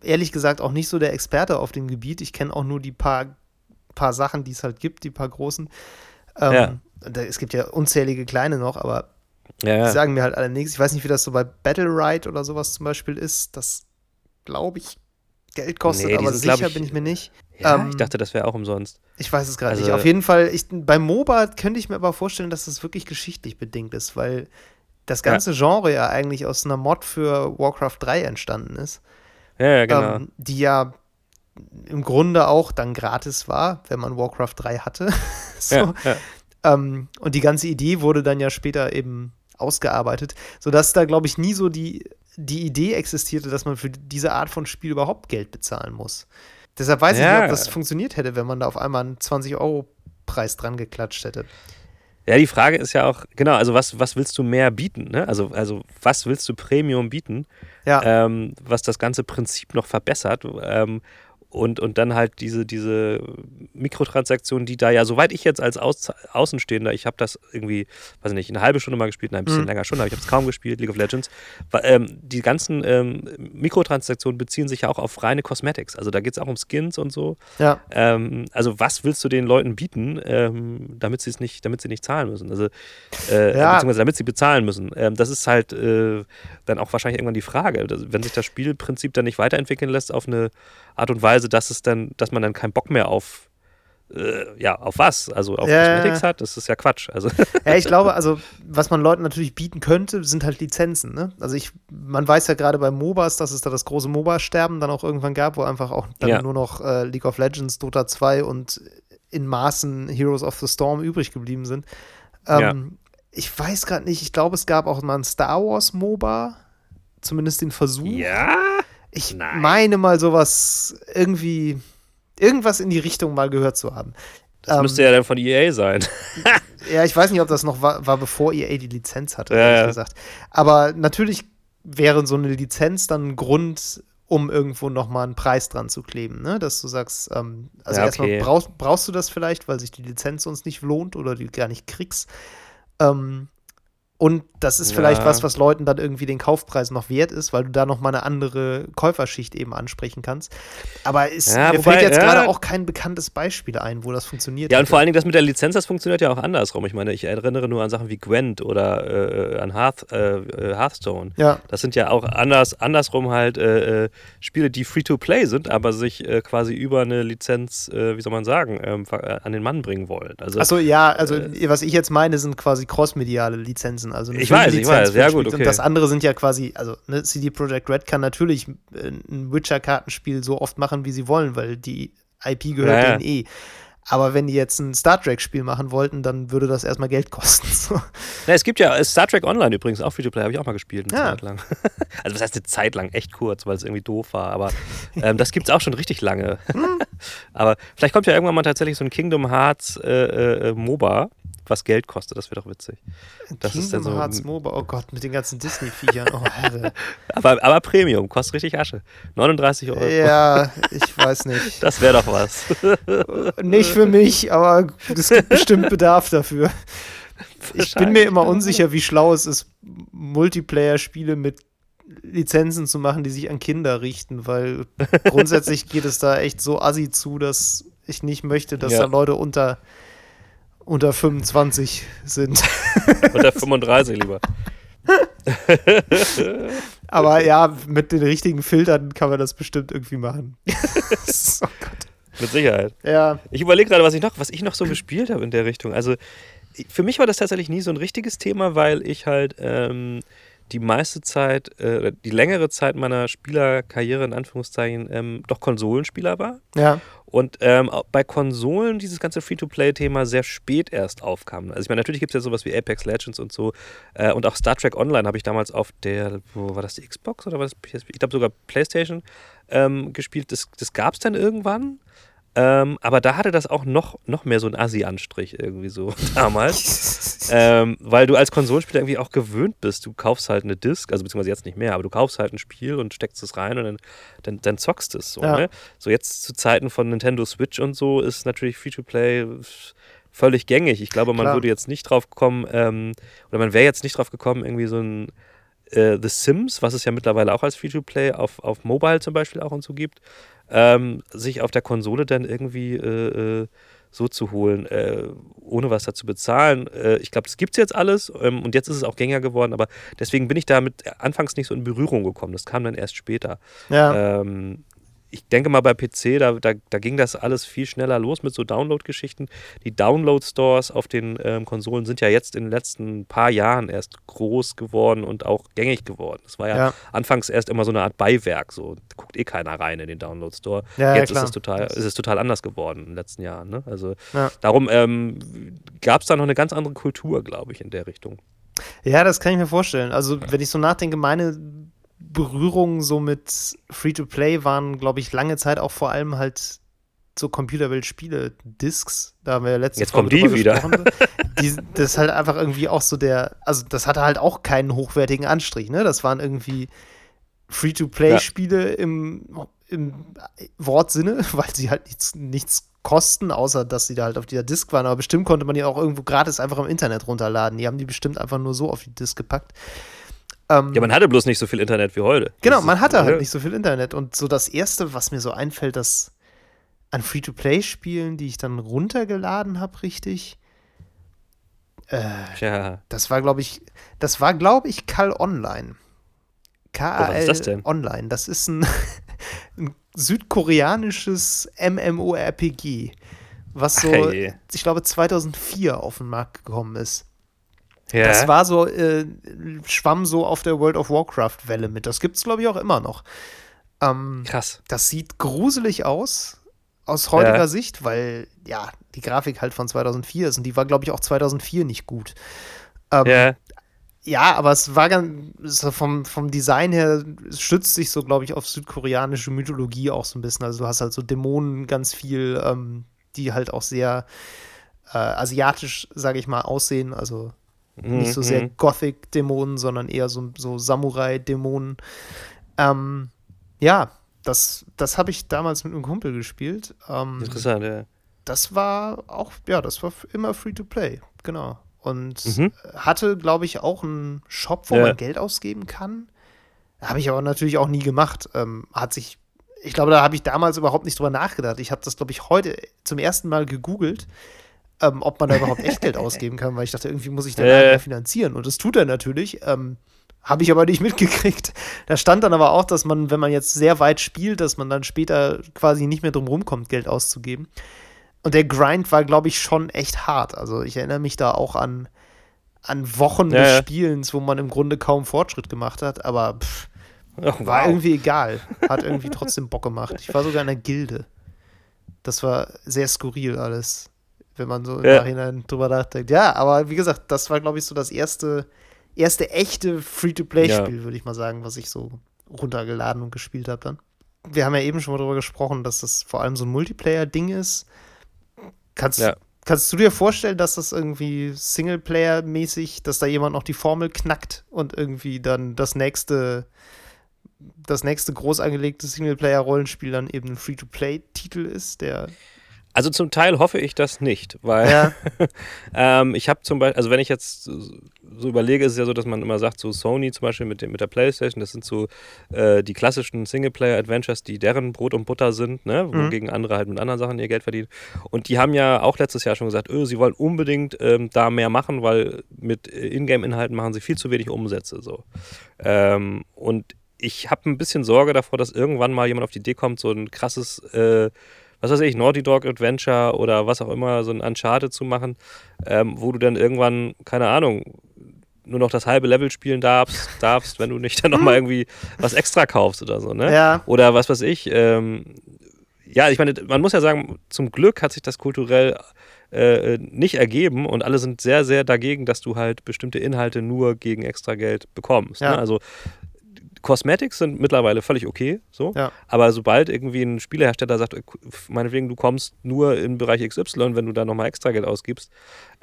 ehrlich gesagt auch nicht so der Experte auf dem Gebiet. Ich kenne auch nur die paar, paar Sachen, die es halt gibt, die paar großen. Ähm, Ja. da, es gibt ja unzählige kleine noch, aber Ja, die ja. sagen mir halt alle nichts. Ich weiß nicht, wie das so bei Battle Ride oder sowas zum Beispiel ist. Das glaube ich Geld kostet, Nee, die aber sind, sicher ich, bin ich mir nicht. ja ähm, ich dachte, das wäre auch umsonst. Ich weiß es gerade Also- nicht. Auf jeden Fall, ich, beim MOBA könnte ich mir aber vorstellen, dass das wirklich geschichtlich bedingt ist, weil das ganze Genre ja eigentlich aus einer Mod für Warcraft 3 entstanden ist, Ja, ja, genau. ähm, die ja im Grunde auch dann gratis war, wenn man Warcraft 3 hatte. <laughs> so. ja, ja. ähm, und die ganze Idee wurde dann ja später eben ausgearbeitet, sodass da, glaube ich, nie so die, die Idee existierte, dass man für diese Art von Spiel überhaupt Geld bezahlen muss. Deshalb weiß ich Ja. nicht, ob das funktioniert hätte, wenn man da auf einmal einen 20-Euro-Preis dran geklatscht hätte. Ja, die Frage ist ja auch, genau, also was, was willst du mehr bieten? Ne? Also, also was willst du Premium bieten, Ja, ähm, was das ganze Prinzip noch verbessert? Ähm, und, und dann halt diese, diese Mikrotransaktionen, die da ja, soweit ich jetzt als Aus, Außenstehender, ich habe das irgendwie, weiß ich nicht, eine halbe Stunde mal gespielt, nein, ein bisschen Mhm. länger schon, aber ich habe es kaum gespielt, League of Legends. Ähm, die ganzen ähm, Mikrotransaktionen beziehen sich ja auch auf reine Cosmetics. Also da geht es auch um Skins und so. ja. Ähm, also was willst du den Leuten bieten, ähm, damit sie es nicht, damit sie nicht zahlen müssen? Also äh, Ja. beziehungsweise damit sie bezahlen müssen. Ähm, das ist halt äh, dann auch wahrscheinlich irgendwann die Frage, wenn sich das Spielprinzip dann nicht weiterentwickeln lässt auf eine Art und Weise, dass es dann, dass man dann keinen Bock mehr auf äh, ja, auf was? Also auf Ja. Cosmetics hat, das ist ja Quatsch. Also Ja, <laughs> ich glaube, also, was man Leuten natürlich bieten könnte, sind halt Lizenzen. Ne? Also, ich, man weiß ja gerade bei MOBAs, dass es da das große MOBA-Sterben dann auch irgendwann gab, wo einfach auch dann Ja. nur noch äh, League of Legends, Dota 2 und in Maßen Heroes of the Storm übrig geblieben sind. Ähm, Ich weiß gerade nicht, ich glaube, es gab auch mal ein Star Wars MOBA, zumindest den Versuch. ja. Ich Nein. meine mal sowas irgendwie, irgendwas in die Richtung mal gehört zu haben. Das Ähm, müsste ja dann von EA sein. <laughs> Ja, ich weiß nicht, ob das noch war, war bevor EA die Lizenz hatte, Ja, ehrlich ja. gesagt. Aber natürlich wäre so eine Lizenz dann ein Grund, um irgendwo nochmal einen Preis dran zu kleben, ne? Dass du sagst, ähm, also Ja, erstmal okay. brauchst, brauchst du das vielleicht, weil sich die Lizenz sonst nicht lohnt oder die gar nicht kriegst. Ähm, und das ist vielleicht ja. was, was Leuten dann irgendwie den Kaufpreis noch wert ist, weil du da noch mal eine andere Käuferschicht eben ansprechen kannst. Aber es, ja, mir wobei, fällt jetzt ja. gerade auch kein bekanntes Beispiel ein, wo das funktioniert. Ja, und vor allen Dingen das mit der Lizenz, das funktioniert ja auch andersrum. Ich meine, ich erinnere nur an Sachen wie Gwent oder äh, an Hearth, äh, äh Hearthstone. Ja. Das sind ja auch anders, andersrum halt äh, äh Spiele, die Free-to-Play sind, aber sich äh, quasi über eine Lizenz, wie soll man sagen, ähm, an den Mann bringen wollen. Also, Achso, ja, also was ich jetzt meine, sind quasi crossmediale Lizenzen. Also ich weiß, ich weiß, ja gut, okay. Und das andere sind ja quasi, also ne, CD Projekt Red kann natürlich äh, ein Witcher-Kartenspiel so oft machen, wie sie wollen, weil die IP gehört ja, denen eh. Aber wenn die jetzt ein Star Trek-Spiel machen wollten, dann würde das erstmal Geld kosten. <laughs> So. Ja, es gibt ja äh, Star Trek Online übrigens, auch Free-to-Play, habe ich auch mal gespielt, eine ja. Zeit lang. <laughs> also, was heißt eine Zeit lang? Echt kurz, weil es irgendwie doof war. Aber ähm, das gibt es auch schon richtig lange. Hm. <laughs> aber vielleicht kommt ja irgendwann mal tatsächlich so ein Kingdom Hearts äh, äh, äh MOBA was Geld kostet. Das wäre doch witzig. Das Kingdom ist dann so, Hearts MOBA, oh Gott, mit den ganzen Disney-Viechern. Oh, <laughs> aber, aber Premium, kostet richtig Asche. 39 Euro. Ja, ich weiß nicht. <laughs> Das wäre doch was. <laughs> nicht für mich, aber es gibt bestimmt Bedarf dafür. Ich bin mir immer unsicher, wie schlau es ist, Multiplayer-Spiele mit Lizenzen zu machen, die sich an Kinder richten, weil grundsätzlich geht es da echt so assi zu, dass ich nicht möchte, dass ja. da Leute unter unter 25 sind. <laughs> Unter 35 lieber. <laughs> Aber ja, mit den richtigen Filtern kann man das bestimmt irgendwie machen. <laughs> oh Gott. Mit Sicherheit. Ja. Ich überlege gerade, was ich noch, was ich noch so gespielt habe in der Richtung. Also für mich war das tatsächlich nie so ein richtiges Thema, weil ich halt ähm, die meiste Zeit, äh, die längere Zeit meiner Spielerkarriere in Anführungszeichen ähm, doch Konsolenspieler war. Ja. Und ähm, bei Konsolen dieses ganze Free-to-Play-Thema sehr spät erst aufkam. Also ich meine, natürlich gibt es ja sowas wie Apex Legends und so. Äh, und auch Star Trek Online habe ich damals auf der, wo war das die Xbox oder war das, ich glaube sogar Playstation ähm, gespielt. Das, das gab es dann irgendwann. Ähm, aber da hatte das auch noch, noch mehr so einen Assi-Anstrich irgendwie so <laughs> damals. ähm, weil du als Konsolenspieler irgendwie auch gewöhnt bist. Du kaufst halt eine Disc, also beziehungsweise jetzt nicht mehr, aber du kaufst halt ein Spiel und steckst es rein und dann, dann, dann zockst es so. Ja. Ne? So jetzt zu Zeiten von Nintendo Switch und so ist natürlich Free-to-Play völlig gängig. Ich glaube, man Klar. würde jetzt nicht drauf kommen, ähm, oder man wäre jetzt nicht drauf gekommen, irgendwie so ein äh, The Sims, was es ja mittlerweile auch als Free-to-Play auf, auf Mobile zum Beispiel auch und so gibt, ähm, sich auf der Konsole dann irgendwie äh, äh, so zu holen, äh, ohne was dazu bezahlen. Äh, ich glaube, das gibt es jetzt alles ähm, und jetzt ist es auch gänger geworden, aber deswegen bin ich damit anfangs nicht so in Berührung gekommen. Das kam dann erst später. Ja. Ähm, ich denke mal, bei PC, da, da, da ging das alles viel schneller los mit so Download-Geschichten. Die Download-Stores auf den ähm, Konsolen sind ja jetzt in den letzten paar Jahren erst groß geworden und auch gängig geworden. Das war ja, ja. anfangs erst immer so eine Art Beiwerk. So, da guckt eh keiner rein in den Download-Store. Ja, jetzt ja, ist, es total, ist es total anders geworden in den letzten Jahren. Ne? Also darum ähm, gab es da noch eine ganz andere Kultur, glaube ich, in der Richtung. Ja, das kann ich mir vorstellen. Also, wenn ich so nachdenke, meine Berührungen so mit Free-to-Play waren, glaube ich, lange Zeit auch vor allem halt so Computerwelt-Spiele, Discs, da haben wir ja letztes Jetzt kommen die wieder. <laughs> die, das ist halt einfach irgendwie auch so der, also das hatte halt auch keinen hochwertigen Anstrich, ne? Das waren irgendwie Free-to-Play-Spiele ja. im, im Wortsinne, <laughs> weil sie halt nichts, nichts kosten, außer dass sie da halt auf dieser Disk waren. Aber bestimmt konnte man die auch irgendwo gratis einfach im Internet runterladen. Die haben die bestimmt einfach nur so auf die Disk gepackt. Ähm, ja, man hatte bloß nicht so viel Internet wie heute. Genau, man hatte halt nicht so viel Internet. Und so das Erste, was mir so einfällt, das an Free-to-Play-Spielen, die ich dann runtergeladen habe, richtig. Äh, ja. Das war, glaube ich, das war, glaube ich, Kal Online. K-A-L was ist das Online. Das ist ein, <laughs> ein südkoreanisches MMORPG, was so, hey. ich glaube, 2004 auf den Markt gekommen ist. Ja. Das war so, äh, schwamm so auf der World of Warcraft-Welle mit. Das gibt es, glaube ich, auch immer noch. Ähm, Krass. Das sieht gruselig aus, aus heutiger ja. Sicht, weil, ja, die Grafik halt von 2004 ist und die war, glaube ich, auch 2004 nicht gut. Ähm, ja. Ja, aber es war ganz, vom, vom Design her, es schützt sich so, glaube ich, auf südkoreanische Mythologie auch so ein bisschen. Also du hast halt so Dämonen ganz viel, ähm, die halt auch sehr äh, asiatisch, sage ich mal, aussehen. Also Mhm. Nicht so sehr mhm. Gothic-Dämonen, sondern eher so, so Samurai-Dämonen. Ähm, ja, das, das habe ich damals mit einem Kumpel gespielt. Ähm, Interessant, ja. Das war auch, ja, das war immer free to play, genau. und mhm. hatte, glaube ich, auch einen Shop, wo ja. man Geld ausgeben kann. Habe ich aber natürlich auch nie gemacht. Ähm, hat sich, ich glaube, da habe ich damals überhaupt nicht drüber nachgedacht. Ich habe das, glaube ich, heute zum ersten Mal gegoogelt, ähm, ob man da überhaupt Echtgeld <laughs> ausgeben kann, weil ich dachte, irgendwie muss ich da äh. finanzieren. Und das tut er natürlich. Ähm, habe ich aber nicht mitgekriegt. Da stand dann aber auch, dass man, wenn man jetzt sehr weit spielt, dass man dann später quasi nicht mehr drum rumkommt, Geld auszugeben. Und der Grind war, glaube ich, schon echt hart. Also ich erinnere mich da auch an, an Wochen ja, des Spielens, wo man im Grunde kaum Fortschritt gemacht hat, aber pff, oh, wow. war irgendwie egal. Hat irgendwie trotzdem Bock gemacht. Ich war sogar in der Gilde. Das war sehr skurril alles, wenn man so im ja. Nachhinein drüber nachdenkt. Ja, aber wie gesagt, das war, glaube ich, so das erste, erste echte Free-to-Play-Spiel, ja. würde ich mal sagen, was ich so runtergeladen und gespielt habe dann. Wir haben ja eben schon mal darüber gesprochen, dass das vor allem so ein Multiplayer-Ding ist. Kannst, ja. kannst du dir vorstellen, dass das irgendwie Singleplayer-mäßig, dass da jemand noch die Formel knackt und irgendwie dann das nächste, das nächste groß angelegte Singleplayer-Rollenspiel dann eben ein Free-to-Play-Titel ist, der also zum Teil hoffe ich das nicht, weil ja. <laughs> ähm, ich habe zum Beispiel, also wenn ich jetzt so überlege, ist es ja so, dass man immer sagt, so Sony zum Beispiel mit, dem, mit der Playstation, das sind so äh, die klassischen Singleplayer-Adventures, die deren Brot und Butter sind, ne? wogegen mhm. andere halt mit anderen Sachen ihr Geld verdienen. Und die haben ja auch letztes Jahr schon gesagt, öh, sie wollen unbedingt ähm, da mehr machen, weil mit äh, Ingame-Inhalten machen sie viel zu wenig Umsätze. So. Ähm, und ich habe ein bisschen Sorge davor, dass irgendwann mal jemand auf die Idee kommt, so ein krasses äh, was weiß ich, Naughty Dog Adventure oder was auch immer, so ein Uncharted zu machen, ähm, wo du dann irgendwann, keine Ahnung, nur noch das halbe Level spielen darfst, <laughs> darfst wenn du nicht dann nochmal irgendwie was extra kaufst oder so, ne? Ja. Oder was weiß ich, ähm, ja, ich meine, man muss ja sagen, zum Glück hat sich das kulturell äh, nicht ergeben und alle sind sehr, sehr dagegen, dass du halt bestimmte Inhalte nur gegen extra Geld bekommst. Ne? Ja. Ne? Also Cosmetics sind mittlerweile völlig okay, so. Ja. Aber sobald irgendwie ein Spielehersteller sagt, äh, meinetwegen, du kommst nur im Bereich XY, wenn du da nochmal extra Geld ausgibst,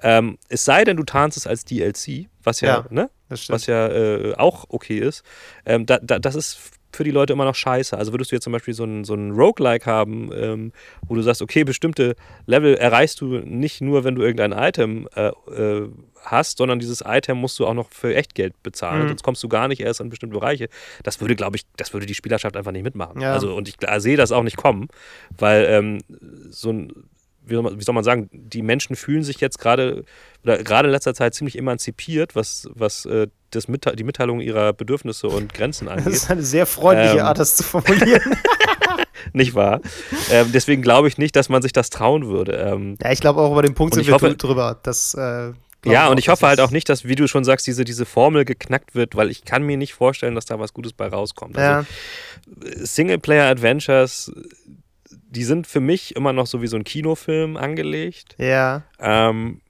ähm, es sei denn, du tarnst es als DLC, was ja, ja ne, was ja äh, auch okay ist, ähm, da, da, das ist für die Leute immer noch scheiße. Also würdest du jetzt zum Beispiel so ein, so ein Roguelike haben, ähm, wo du sagst, okay, bestimmte Level erreichst du nicht nur, wenn du irgendein Item äh, äh, hast, sondern dieses Item musst du auch noch für Echtgeld bezahlen. Mhm. Sonst kommst du gar nicht erst an bestimmte Bereiche. Das würde, glaube ich, das würde die Spielerschaft einfach nicht mitmachen. Ja. Also, und ich sehe das auch nicht kommen, weil ähm, so ein wie soll man sagen, die Menschen fühlen sich jetzt gerade oder gerade in letzter Zeit ziemlich emanzipiert, was, was äh, das Mitte die Mitteilung ihrer Bedürfnisse und Grenzen angeht. Das ist eine sehr freundliche ähm, Art, das zu formulieren. <laughs> nicht wahr? Ähm, deswegen glaube ich nicht, dass man sich das trauen würde. Ähm, ja, ich glaube auch über den Punkt sind wir hoffe, drüber. Dass, äh, ja, und ich hoffe halt auch nicht, dass, wie du schon sagst, diese, diese Formel geknackt wird, weil ich kann mir nicht vorstellen, dass da was Gutes bei rauskommt. Also, ja. Singleplayer-Adventures, die sind für mich immer noch so wie so ein Kinofilm angelegt. Ja. Ähm,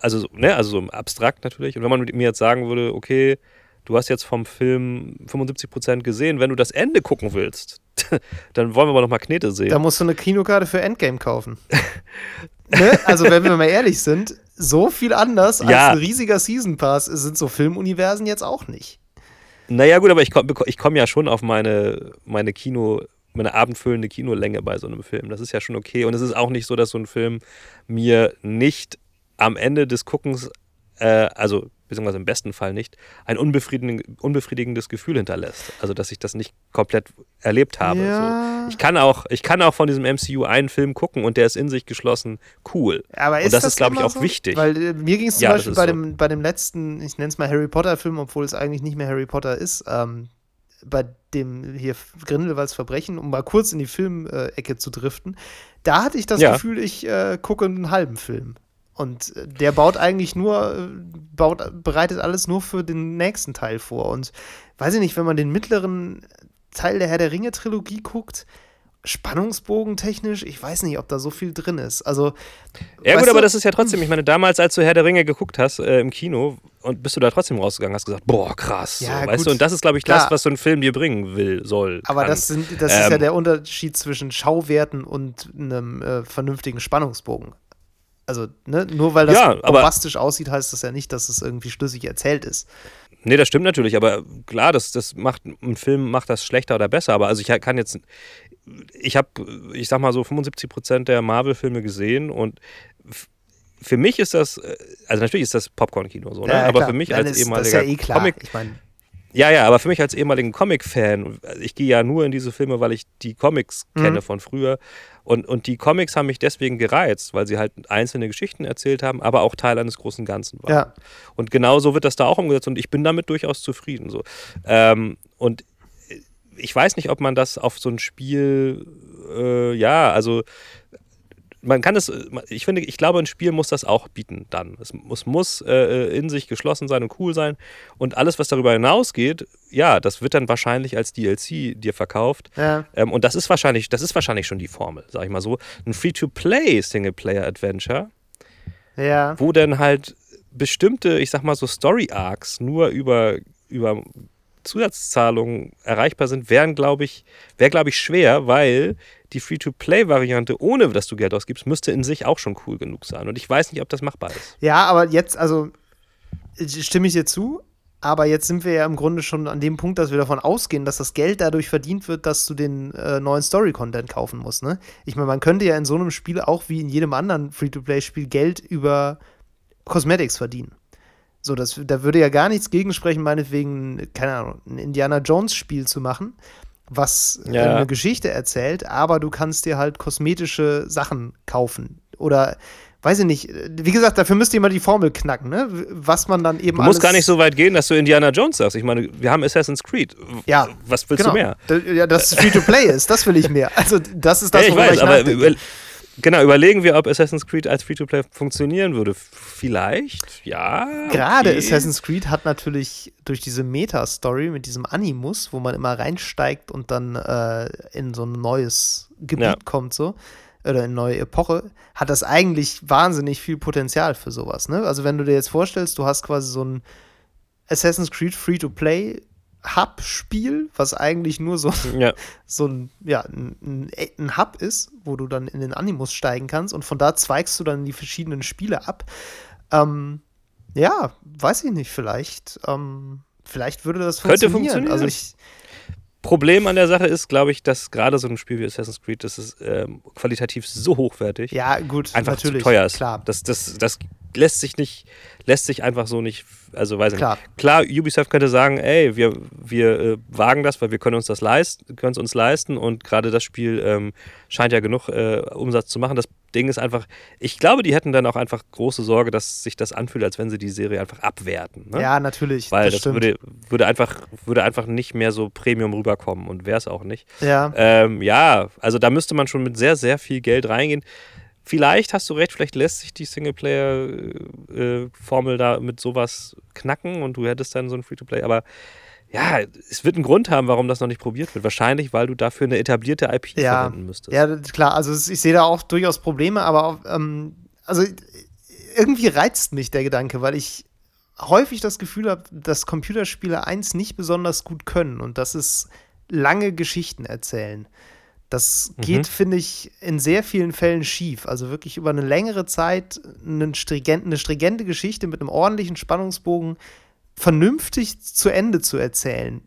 also, ne, also so abstrakt natürlich. Und wenn man mir jetzt sagen würde, okay, du hast jetzt vom Film 75% gesehen, wenn du das Ende gucken willst, <laughs> dann wollen wir aber nochmal Knete sehen. Da musst du eine Kinokarte für Endgame kaufen. <laughs> ne? Also, wenn wir mal ehrlich sind, so viel anders als ja. ein riesiger Season Pass sind so Filmuniversen jetzt auch nicht. Naja, gut, aber ich komme ich komm ja schon auf meine, meine Kino, meine abendfüllende Kinolänge bei so einem Film. Das ist ja schon okay. Und es ist auch nicht so, dass so ein Film mir nicht am Ende des Guckens, äh, also beziehungsweise im besten Fall nicht, ein unbefriedigendes Gefühl hinterlässt. Also dass ich das nicht komplett erlebt habe. Ja. So. Ich, kann auch, ich kann auch von diesem MCU einen Film gucken und der ist in sich geschlossen cool. Aber ist und das, das ist, glaube ich, auch so? wichtig. Weil äh, mir ging es zum ja, Beispiel bei, so. dem, bei dem letzten, ich nenne es mal Harry Potter-Film, obwohl es eigentlich nicht mehr Harry Potter ist, ähm, bei dem hier Grindelwalds Verbrechen, um mal kurz in die Filmecke zu driften, da hatte ich das ja. Gefühl, ich äh, gucke einen halben Film. Und äh, der baut eigentlich nur, äh, baut, bereitet alles nur für den nächsten Teil vor. Und weiß ich nicht, wenn man den mittleren Teil der Herr der Ringe-Trilogie guckt, Spannungsbogen technisch, ich weiß nicht, ob da so viel drin ist. Also. Ja, gut, du? aber das ist ja trotzdem, ich meine, damals, als du Herr der Ringe geguckt hast äh, im Kino und bist du da trotzdem rausgegangen, hast gesagt, boah, krass. Ja, so, weißt du, und das ist, glaube ich, Klar. das, was so ein Film dir bringen will, soll. Aber kann. das, sind, das ähm, ist ja ähm, der Unterschied zwischen Schauwerten und einem äh, vernünftigen Spannungsbogen. Also, ne, nur weil das ja, bombastisch aussieht, heißt das ja nicht, dass es irgendwie schlüssig erzählt ist. Nee, das stimmt natürlich, aber klar, das, das macht, ein Film macht das schlechter oder besser, aber also ich kann jetzt, ich habe, ich sag mal so 75 Prozent der Marvel-Filme gesehen und für mich ist das, äh, also natürlich ist das Popcorn-Kino so, ne? Ja, aber für mich als ehemaliger ja eh. Comic, Ich meine, ja, ja, aber für mich als ehemaligen Comic-Fan, ich gehe ja nur in diese Filme, weil ich die Comics Mhm. kenne von früher. Und, und die Comics haben mich deswegen gereizt, weil sie halt einzelne Geschichten erzählt haben, aber auch Teil eines großen Ganzen waren. ja. Und genau so wird das da auch umgesetzt und ich bin damit durchaus zufrieden. So. Ähm, und ich weiß nicht, ob man das auf so ein Spiel, äh, ja, also man kann es, ich finde, ich glaube, ein Spiel muss das auch bieten dann. Es muss, muss äh, in sich geschlossen sein und cool sein. Und alles, was darüber hinausgeht, ja, das wird dann wahrscheinlich als DLC dir verkauft. Ja. Ähm, und das ist wahrscheinlich, das ist wahrscheinlich schon die Formel, sag ich mal so. Ein Free-to-Play Singleplayer-Adventure, Ja. wo dann halt bestimmte, ich sag mal so Story-Arcs nur über, über Zusatzzahlungen erreichbar sind, wären, glaube ich, wäre, glaube ich, schwer, weil die Free-to-Play-Variante, ohne dass du Geld ausgibst, müsste in sich auch schon cool genug sein. Und ich weiß nicht, ob das machbar ist. Ja, aber jetzt, also stimme ich dir zu, aber jetzt sind wir ja im Grunde schon an dem Punkt, dass wir davon ausgehen, dass das Geld dadurch verdient wird, dass du den äh, neuen Story-Content kaufen musst. Ne? Ich meine, man könnte ja in so einem Spiel auch wie in jedem anderen Free-to-Play-Spiel Geld über Cosmetics verdienen. So, das, da würde ja gar nichts gegensprechen, meinetwegen, keine Ahnung, ein Indiana Jones-Spiel zu machen, was äh, Ja. eine Geschichte erzählt, aber du kannst dir halt kosmetische Sachen kaufen. Oder weiß ich nicht, wie gesagt, dafür müsst ihr mal die Formel knacken, ne? Was man dann eben Du musst gar nicht so weit gehen, dass du Indiana Jones sagst. Ich meine, wir haben Assassin's Creed. Ja, Was willst genau. du mehr? Ja, dass es Free-to-Play ist, das will ich mehr. Also, das ist das, ja, ich weiß, aber nachdenke. über, genau, überlegen wir, ob Assassin's Creed als Free-to-Play funktionieren würde. Vielleicht, ja. Gerade okay. Assassin's Creed hat natürlich durch diese Meta-Story mit diesem Animus, wo man immer reinsteigt und dann äh, in so ein neues Gebiet Ja. kommt, so, oder in eine neue Epoche, hat das eigentlich wahnsinnig viel Potenzial für sowas. Ne? Also, wenn du dir jetzt vorstellst, du hast quasi so ein Assassin's Creed Free-to-Play. Hub-Spiel, was eigentlich nur so, Ja. <laughs> so ein, ja, ein, ein, Hub ist, wo du dann in den Animus steigen kannst und von da zweigst du dann die verschiedenen Spiele ab. Ähm, ja, weiß ich nicht, vielleicht, ähm, vielleicht würde das Könnte funktionieren. funktionieren. Also ich, Problem an der Sache ist, glaube ich, dass gerade so ein Spiel wie Assassin's Creed, das ist ähm, qualitativ so hochwertig, ja, gut, einfach natürlich, zu teuer ist. klar. Das, das, das lässt sich nicht, lässt sich einfach so nicht, also weiß ich Klar. nicht. Klar, Ubisoft könnte sagen, ey, wir, wir äh, wagen das, weil wir können uns das leisten, können es uns leisten und gerade das Spiel ähm, scheint ja genug äh, Umsatz zu machen. Das Ding ist einfach, ich glaube, die hätten dann auch einfach große Sorge, dass sich das anfühlt, als wenn sie die Serie einfach abwerten. Ne? Ja, natürlich, Weil das das, würde, würde, einfach, würde einfach nicht mehr so Premium rüberkommen und wäre es auch nicht. ja, Ähm, ja, also da müsste man schon mit sehr, sehr viel Geld reingehen. Vielleicht hast du recht, vielleicht lässt sich die Singleplayer-Formel da mit sowas knacken und du hättest dann so ein Free-to-Play, aber ja, es wird einen Grund haben, warum das noch nicht probiert wird. Wahrscheinlich, weil du dafür eine etablierte IP Ja. verwenden müsstest. ja, klar, also ich sehe da auch durchaus Probleme, aber auch, ähm, also irgendwie reizt mich der Gedanke, weil ich häufig das Gefühl habe, dass Computerspiele eins nicht besonders gut können und das ist lange Geschichten erzählen. Das geht, finde ich, in sehr vielen Fällen schief. Also wirklich über eine längere Zeit einen stringent, eine stringente Geschichte mit einem ordentlichen Spannungsbogen vernünftig zu Ende zu erzählen,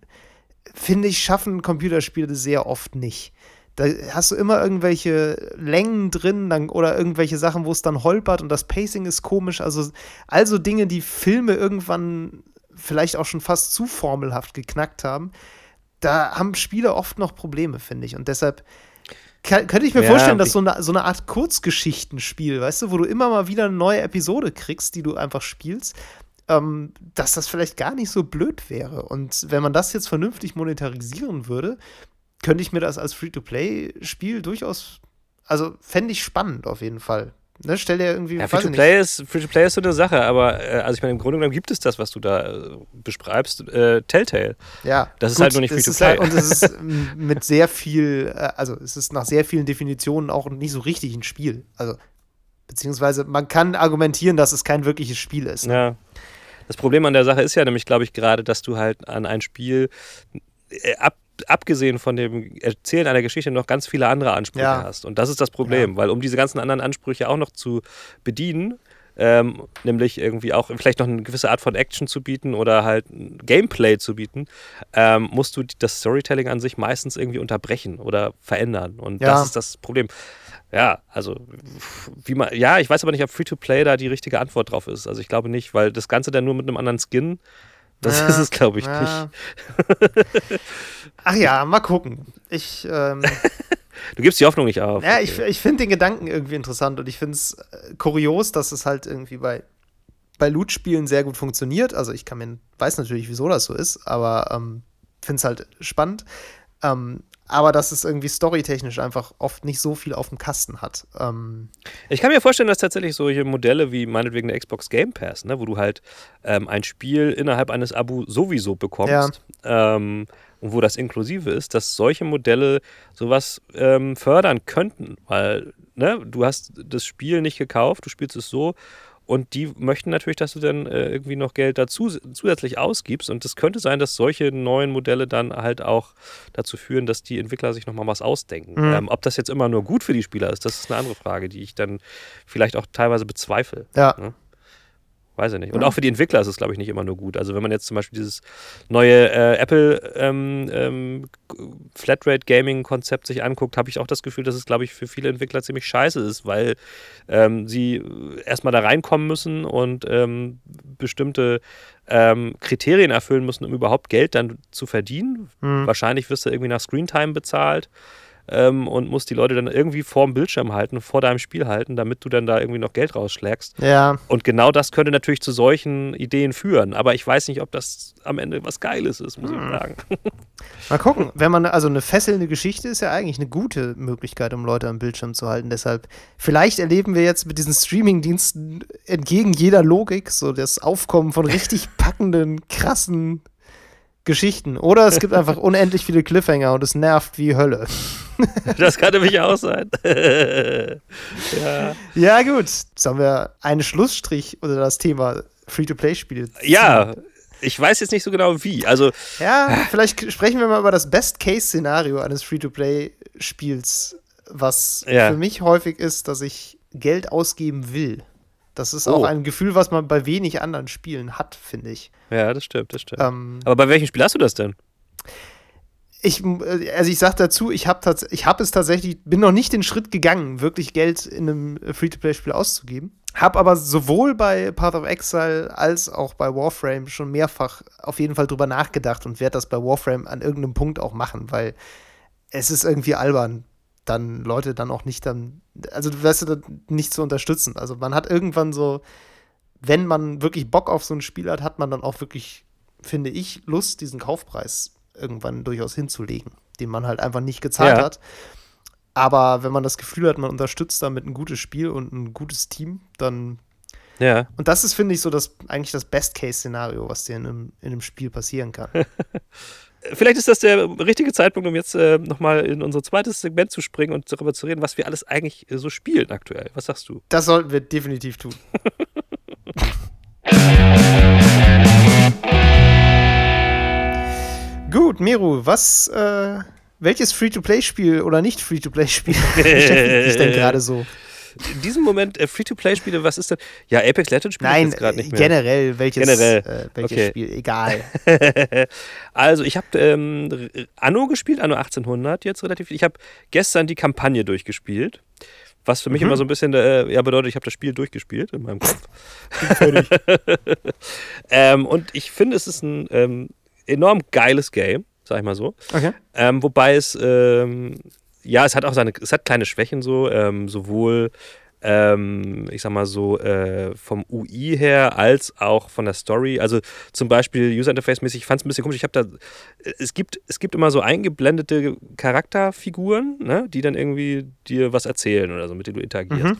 finde ich, schaffen Computerspiele sehr oft nicht. Da hast du immer irgendwelche Längen drin dann, oder irgendwelche Sachen, wo es dann holpert und das Pacing ist komisch. Also, also Dinge, die Filme irgendwann vielleicht auch schon fast zu formelhaft geknackt haben. Da haben Spiele oft noch Probleme, finde ich. Und deshalb kann, könnte ich mir Ja, vorstellen, dass so eine, so eine Art Kurzgeschichtenspiel, weißt du, wo du immer mal wieder eine neue Episode kriegst, die du einfach spielst, ähm, dass das vielleicht gar nicht so blöd wäre. Und wenn man das jetzt vernünftig monetarisieren würde, könnte ich mir das als Free-to-Play-Spiel durchaus, also fände ich spannend auf jeden Fall. Ne, stell dir irgendwie, Ja. Free-to-Play ist, Free ist so eine Sache, aber äh, also ich meine, im Grunde genommen gibt es das, was du da äh, beschreibst, äh, Telltale. Ja, Das ist halt nur nicht Free-to-Play. Halt, und es ist <laughs> mit sehr viel, äh, also es ist nach sehr vielen Definitionen auch nicht so richtig ein Spiel. Also, beziehungsweise man kann argumentieren, dass es kein wirkliches Spiel ist. Ne? Ja. Das Problem an der Sache ist ja nämlich, glaube ich, gerade, dass du halt an ein Spiel, äh, ab, abgesehen von dem Erzählen einer Geschichte, noch ganz viele andere Ansprüche Ja. hast. Und das ist das Problem, weil um diese ganzen anderen Ansprüche auch noch zu bedienen, ähm, nämlich irgendwie auch vielleicht noch eine gewisse Art von Action zu bieten oder halt Gameplay zu bieten, ähm, musst du das Storytelling an sich meistens irgendwie unterbrechen oder verändern. Und Ja. das ist das Problem. ja, also wie man, ja, ich weiß aber nicht, ob Free-to-Play da die richtige Antwort drauf ist. Also ich glaube nicht, weil das Ganze dann nur mit einem anderen Skin, das ja, ist es, glaube ich, ja. nicht. Ach ja, mal gucken. Ich, ähm, <laughs> Du gibst die Hoffnung nicht auf. Ja, ich, ich finde den Gedanken irgendwie interessant und ich finde es äh, kurios, dass es halt irgendwie bei, bei Loot-Spielen sehr gut funktioniert. Also ich kann mir, weiß natürlich, wieso das so ist, aber ähm, finde es halt spannend. Ähm, aber dass es irgendwie storytechnisch einfach oft nicht so viel auf dem Kasten hat. Ähm ich kann mir vorstellen, dass tatsächlich solche Modelle wie meinetwegen der Xbox Game Pass, ne, wo du halt ähm, ein Spiel innerhalb eines Abo sowieso bekommst, ja. ähm, und wo das inklusive ist, dass solche Modelle sowas ähm, fördern könnten, weil ne, du hast das Spiel nicht gekauft, du spielst es so und die möchten natürlich, dass du dann äh, irgendwie noch Geld dazu zusätzlich ausgibst. Und es könnte sein, dass solche neuen Modelle dann halt auch dazu führen, dass die Entwickler sich nochmal was ausdenken. Mhm. Ähm, ob das jetzt immer nur gut für die Spieler ist, das ist eine andere Frage, die ich dann vielleicht auch teilweise bezweifle. Ja. Ne? Weiß ich nicht. Und ja. auch für die Entwickler ist es, glaube ich, nicht immer nur gut. Also wenn man jetzt zum Beispiel dieses neue äh, Apple ähm, ähm, Flatrate Gaming Konzept sich anguckt, habe ich auch das Gefühl, dass es, glaube ich, für viele Entwickler ziemlich scheiße ist, weil ähm, sie erstmal da reinkommen müssen und ähm, bestimmte ähm, Kriterien erfüllen müssen, um überhaupt Geld dann zu verdienen. Mhm. Wahrscheinlich wirst du irgendwie nach Screentime bezahlt ähm, und musst die Leute dann irgendwie vorm Bildschirm halten, vor deinem Spiel halten, damit du dann da irgendwie noch Geld rausschlägst. Ja. Und genau das könnte natürlich zu solchen Ideen führen. Aber ich weiß nicht, ob das am Ende was Geiles ist, muss hm. ich sagen. <laughs> Mal gucken. Wenn man, also eine fesselnde Geschichte ist ja eigentlich eine gute Möglichkeit, um Leute am Bildschirm zu halten. Deshalb, vielleicht erleben wir jetzt mit diesen Streaming-Diensten entgegen jeder Logik so das Aufkommen von richtig <laughs> packenden, krassen Geschichten. Oder es gibt einfach unendlich viele Cliffhanger und es nervt wie Hölle. <laughs> das kann nämlich auch sein. <laughs> ja. ja, gut. Jetzt haben wir einen Schlussstrich unter das Thema Free-to-Play-Spiele. Ja, ich weiß jetzt nicht so genau wie. Also, ja, vielleicht sprechen wir mal über das Best-Case-Szenario eines Free-to-Play-Spiels, was ja. für mich häufig ist, dass ich Geld ausgeben will. Das ist oh. auch ein Gefühl, was man bei wenig anderen Spielen hat, finde ich. Ja, das stimmt, das stimmt. Ähm, Aber bei welchem Spiel hast du das denn? Ich, äh, also ich sag dazu, ich habe ich hab es tatsächlich, bin noch nicht den Schritt gegangen, wirklich Geld in einem Free-to-Play-Spiel auszugeben. Hab aber sowohl bei Path of Exile als auch bei Warframe schon mehrfach auf jeden Fall drüber nachgedacht und werde das bei Warframe an irgendeinem Punkt auch machen, weil es ist irgendwie albern, dann Leute dann auch nicht dann, also du weißt du, nicht zu unterstützen. Also man hat irgendwann so, wenn man wirklich Bock auf so ein Spiel hat, hat man dann auch wirklich, finde ich, Lust, diesen Kaufpreis irgendwann durchaus hinzulegen, den man halt einfach nicht gezahlt ja. hat. Aber wenn man das Gefühl hat, man unterstützt damit ein gutes Spiel und ein gutes Team, dann. Ja. Und das ist, finde ich, so das eigentlich das Best-Case-Szenario, was dir in einem, in einem Spiel passieren kann. <laughs> vielleicht ist das der richtige Zeitpunkt, um jetzt äh, nochmal in unser zweites Segment zu springen und darüber zu reden, was wir alles eigentlich äh, so spielen aktuell. Was sagst du? Das sollten wir definitiv tun. <laughs> Gut, Meru, was, äh, welches Free-to-Play-Spiel oder nicht Free-to-Play-Spiel <laughs> beschäftigt dich denn <laughs> gerade so? In diesem Moment äh, Free-to-Play-Spiele, was ist denn? Ja, Apex Legends spiele ich jetzt gerade nicht mehr. generell, welches, generell. Äh, welches okay. Spiel, egal. <laughs> also, ich habe ähm, Anno gespielt, Anno 1800 jetzt relativ. Ich habe gestern die Kampagne durchgespielt. Was für mich mhm. immer so ein bisschen äh, ja, bedeutet, ich habe das Spiel durchgespielt in meinem Kopf. <laughs> ähm, und ich finde, es ist ein ähm, enorm geiles Game, sag ich mal so. Okay. Ähm, wobei es ähm, ja, es hat auch seine, es hat kleine Schwächen so, ähm, sowohl ähm, ich sag mal so, äh, vom UI her als auch von der Story. Also zum Beispiel User Interface-mäßig, ich fand es ein bisschen komisch. Ich habe da, es gibt, es gibt immer so eingeblendete Charakterfiguren, ne, die dann irgendwie dir was erzählen oder so, mit denen du interagierst. Mhm.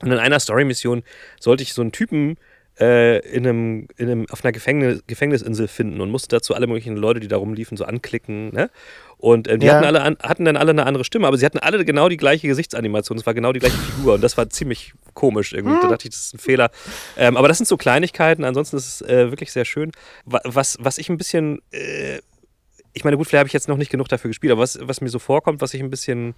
Und in einer Story-Mission sollte ich so einen Typen äh, in einem, in einem, auf einer Gefängnis, Gefängnisinsel finden und musste dazu alle möglichen Leute, die da rumliefen, so anklicken. Ne? Und äh, die ja. hatten, alle an, hatten dann alle eine andere Stimme, aber sie hatten alle genau die gleiche Gesichtsanimation. Es war genau die gleiche Figur und das war ziemlich komisch irgendwie. Da hm. dachte ich, das ist ein Fehler. Ähm, aber das sind so Kleinigkeiten. Ansonsten ist es äh, wirklich sehr schön. Was, was ich ein bisschen. Äh, ich meine, gut, vielleicht habe ich jetzt noch nicht genug dafür gespielt, aber was, was mir so vorkommt, was ich ein bisschen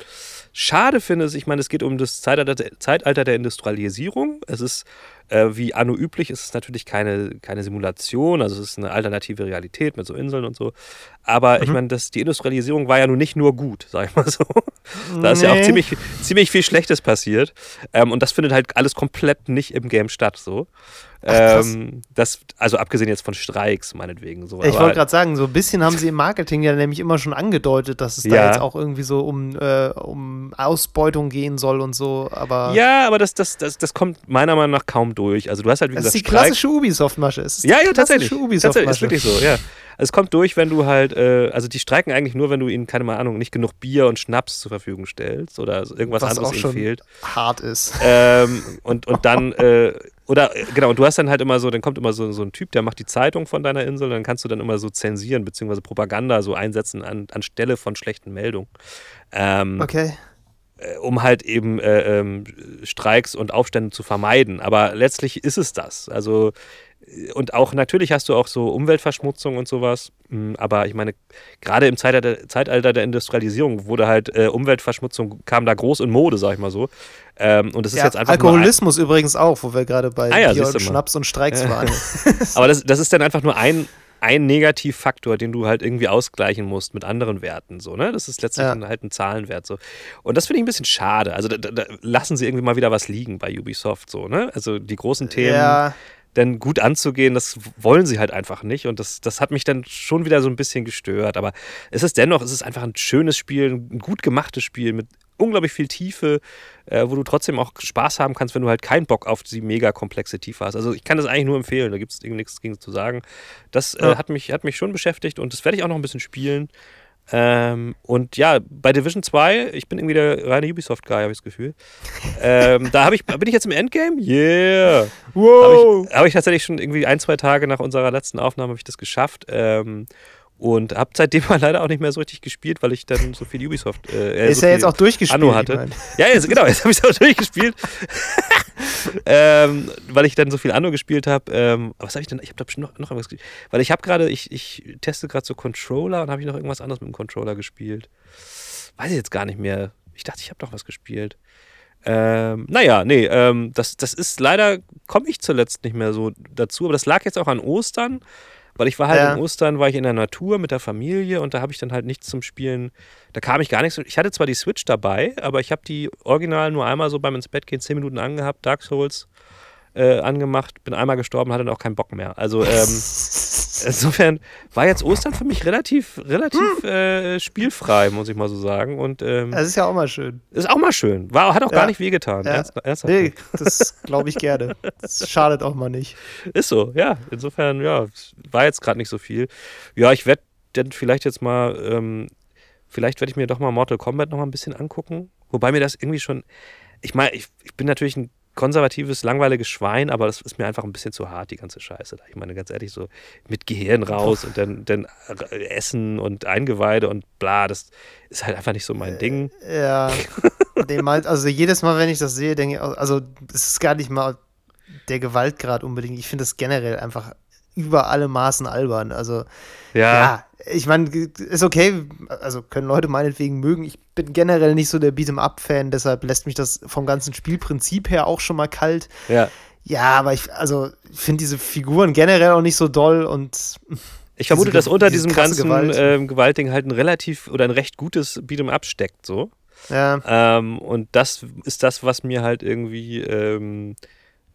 schade finde, ist, ich meine, es geht um das Zeitalter, Zeitalter der Industrialisierung. Es ist Äh, wie anno üblich ist es natürlich keine, keine Simulation, also es ist eine alternative Realität mit so Inseln und so. Aber mhm. ich meine, die Industrialisierung war ja nun nicht nur gut, <laughs> sag ich mal so. da ist nee. ja auch ziemlich, ziemlich viel Schlechtes passiert. Ähm, und das findet halt alles komplett nicht im Game statt, so. Ähm, das, also abgesehen jetzt von Streiks, meinetwegen. So. Ich wollte gerade sagen, so ein bisschen haben sie im Marketing ja nämlich immer schon angedeutet, dass es ja. da jetzt auch irgendwie so um, äh, um Ausbeutung gehen soll und so, aber. Ja, aber das, das, das, das kommt meiner Meinung nach kaum durch. Also du hast halt wie das gesagt. ist die klassische Ubisoft-Masche. Ja, ja, tatsächlich. Tatsächlich, ist wirklich so, ja. Es kommt durch, wenn du halt, äh, also die streiken eigentlich nur, wenn du ihnen, keine Ahnung, nicht genug Bier und Schnaps zur Verfügung stellst oder irgendwas Was anderes ihnen fehlt. Hart ist. Ähm, und, und dann, äh, oder äh, genau, du hast dann halt immer so, dann kommt immer so, so ein Typ, der macht die Zeitung von deiner Insel, dann kannst du dann immer so zensieren, beziehungsweise Propaganda so einsetzen an, anstelle von schlechten Meldungen. Ähm, okay um halt eben äh, ähm, Streiks und Aufstände zu vermeiden. Aber letztlich ist es das. Also und auch natürlich hast du auch so Umweltverschmutzung und sowas. Hm, aber ich meine, gerade im Zeitalter, Zeitalter der Industrialisierung wurde halt äh, Umweltverschmutzung kam da groß in Mode, sag ich mal so. Ähm, und das ist ja, jetzt einfach Alkoholismus ein, übrigens auch, wo wir gerade bei ah, ja, Bier und Schnaps und Streiks <laughs> waren. aber das, das ist dann einfach nur ein, ein Negativfaktor, den du halt irgendwie ausgleichen musst mit anderen Werten. So, ne? Das ist letztlich ja. halt ein Zahlenwert. So. Und das finde ich ein bisschen schade. Also da, da, lassen sie irgendwie mal wieder was liegen bei Ubisoft. So, ne? Also die großen Themen. Ja dann gut anzugehen, das wollen sie halt einfach nicht. Und das, das hat mich dann schon wieder so ein bisschen gestört. Aber es ist dennoch, es ist einfach ein schönes Spiel, ein gut gemachtes Spiel mit unglaublich viel Tiefe, äh, wo du trotzdem auch Spaß haben kannst, wenn du halt keinen Bock auf die mega komplexe Tiefe hast. Also ich kann das eigentlich nur empfehlen, da gibt es nichts gegen zu sagen. Das äh, hat, mich, hat mich schon beschäftigt und das werde ich auch noch ein bisschen spielen. Ähm, und ja, bei Division 2, ich bin irgendwie der reine Ubisoft-Guy, habe ich das Gefühl. <laughs> ähm, da ich, bin ich jetzt im Endgame? Yeah! Wow! Habe ich, hab ich, tatsächlich schon irgendwie ein, zwei Tage nach unserer letzten Aufnahme ich das geschafft. Ähm, und habe seitdem <laughs> mal leider auch nicht mehr so richtig gespielt, weil ich dann so viel Ubisoft. Äh, ist so ja jetzt auch durchgespielt. Anno hatte. Ja, jetzt, genau, jetzt habe ich es auch <laughs> durchgespielt. <laughs> ähm, weil ich dann so viel Anno gespielt habe. Ähm, was habe ich denn? Ich habe noch, noch irgendwas gespielt. Weil ich habe gerade, ich, ich teste gerade so Controller und habe ich noch irgendwas anderes mit dem Controller gespielt. Weiß ich jetzt gar nicht mehr. Ich dachte, ich habe doch was gespielt. Ähm, naja, nee, ähm, das, das ist leider, komme ich zuletzt nicht mehr so dazu, aber das lag jetzt auch an Ostern. Weil ich war halt ja. in Ostern, war ich in der Natur mit der Familie und da habe ich dann halt nichts zum Spielen. Da kam ich gar nichts. Ich hatte zwar die Switch dabei, aber ich habe die original nur einmal so beim ins Bett gehen, zehn Minuten angehabt, Dark Souls äh, angemacht, bin einmal gestorben, hatte dann auch keinen Bock mehr. Also ähm, <laughs> insofern war jetzt Ostern für mich relativ, relativ hm. äh, spielfrei, muss ich mal so sagen. Und ähm, das ist ja auch mal schön. Ist auch mal schön. War, hat auch ja. gar nicht wehgetan. Ja. Ernst, ernsthaft. Nee, das glaube ich gerne. Das <laughs> schadet auch mal nicht. Ist so, ja. Insofern, ja, war jetzt gerade nicht so viel. Ja, ich werde dann vielleicht jetzt mal, ähm, vielleicht werde ich mir doch mal Mortal Kombat noch mal ein bisschen angucken. Wobei mir das irgendwie schon, ich meine, ich, ich bin natürlich ein konservatives, langweiliges Schwein, aber das ist mir einfach ein bisschen zu hart, die ganze Scheiße. Ich meine, ganz ehrlich, so mit Gehirn raus und dann, dann Essen und Eingeweide und bla, das ist halt einfach nicht so mein Ding. Äh, ja, <laughs> den meint, also jedes Mal, wenn ich das sehe, denke ich, also es ist gar nicht mal der Gewaltgrad unbedingt. Ich finde das generell einfach über alle Maßen albern. Also, ja, ja ich meine, ist okay, also können Leute meinetwegen mögen. Ich bin generell nicht so der Beat'em-up-Fan, deshalb lässt mich das vom ganzen Spielprinzip her auch schon mal kalt. Ja. Ja, aber ich, also, finde diese Figuren generell auch nicht so doll und. <laughs> Ich vermute, dass unter diesem ganzen Gewalt. Ähm, Gewaltding halt ein relativ oder ein recht gutes Beat'em-up steckt, so. Ja. Ähm, und das ist das, was mir halt irgendwie, ähm,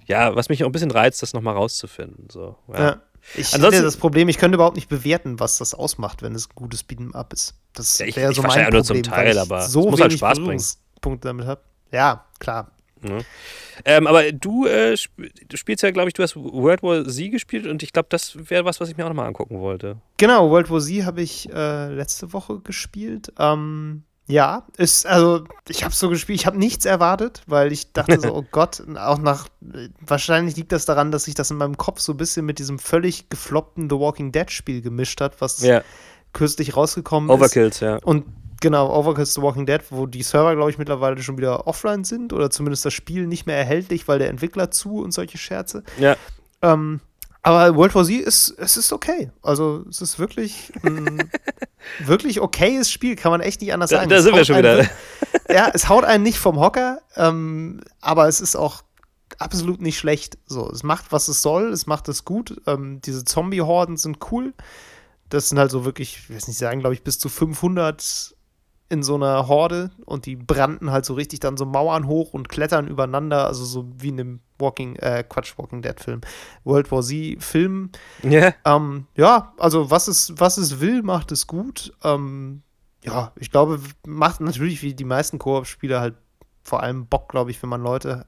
ja, was mich auch ein bisschen reizt, das nochmal rauszufinden. So. Ja. ja. Ich Ansonsten, das Problem, ich könnte überhaupt nicht bewerten, was das ausmacht, wenn es ein gutes Beat'em Up ist. Das wäre so mein Problem, zum Teil, aber so es muss halt Spaß bringen. Punkte damit habe. Ja, klar. Ja. Ähm, aber du, äh, du spielst ja, glaube ich, du hast World War Z gespielt und ich glaube, das wäre was, was ich mir auch nochmal angucken wollte. Genau, World War Z habe ich äh, letzte Woche gespielt. Ähm, ja, ist, also ich habe so gespielt, ich habe nichts erwartet, weil ich dachte so, <laughs> oh Gott, auch nach, wahrscheinlich liegt das daran, dass sich das in meinem Kopf so ein bisschen mit diesem völlig gefloppten The Walking Dead Spiel gemischt hat, was ja. kürzlich rausgekommen Overkills, ist. Overkills, ja. Und genau, Overkills The Walking Dead, wo die Server, glaube ich, mittlerweile schon wieder offline sind oder zumindest das Spiel nicht mehr erhältlich, weil der Entwickler zu und solche Scherze. Ja. Ähm, aber World War Z ist, es ist okay. Also es ist wirklich ein <laughs> wirklich okayes Spiel, kann man echt nicht anders sagen. Da, da sind wir schon wieder. ja, es haut einen nicht vom Hocker, ähm, aber es ist auch absolut nicht schlecht. So, es macht, was es soll, es macht es gut. Ähm, diese Zombie-Horden sind cool. Das sind halt so wirklich, ich weiß nicht sagen, glaube ich, bis zu 500 in so einer Horde und die brannten halt so richtig dann so Mauern hoch und klettern übereinander, also so wie in einem Walking, äh, Quatsch, Walking Dead Film, World War Z Film. Yeah. Ähm, ja, also was es, was es will, macht es gut. Ähm, ja, ich glaube, macht natürlich wie die meisten Koop-Spiele halt vor allem Bock, glaube ich, wenn man Leute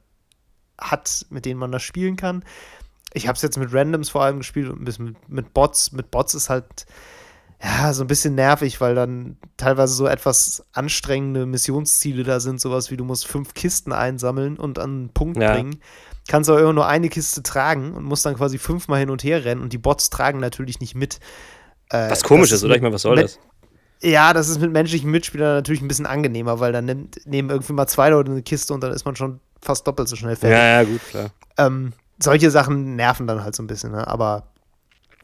hat, mit denen man das spielen kann. Ich habe es jetzt mit Randoms vor allem gespielt und ein bisschen mit, mit Bots. Mit Bots ist halt ja, so ein bisschen nervig, weil dann teilweise so etwas anstrengende Missionsziele da sind, sowas wie du musst fünf Kisten einsammeln und an einen Punkt ja. bringen. Kannst aber immer nur eine Kiste tragen und musst dann quasi fünfmal hin und her rennen und die Bots tragen natürlich nicht mit. Äh, was komisch ist, oder? Ich meine, was soll das? Ja, das ist mit menschlichen Mitspielern natürlich ein bisschen angenehmer, weil dann nimmt, nehmen irgendwie mal zwei Leute eine Kiste und dann ist man schon fast doppelt so schnell fertig. Ja, ja, gut, klar. Ähm, solche Sachen nerven dann halt so ein bisschen, ne? aber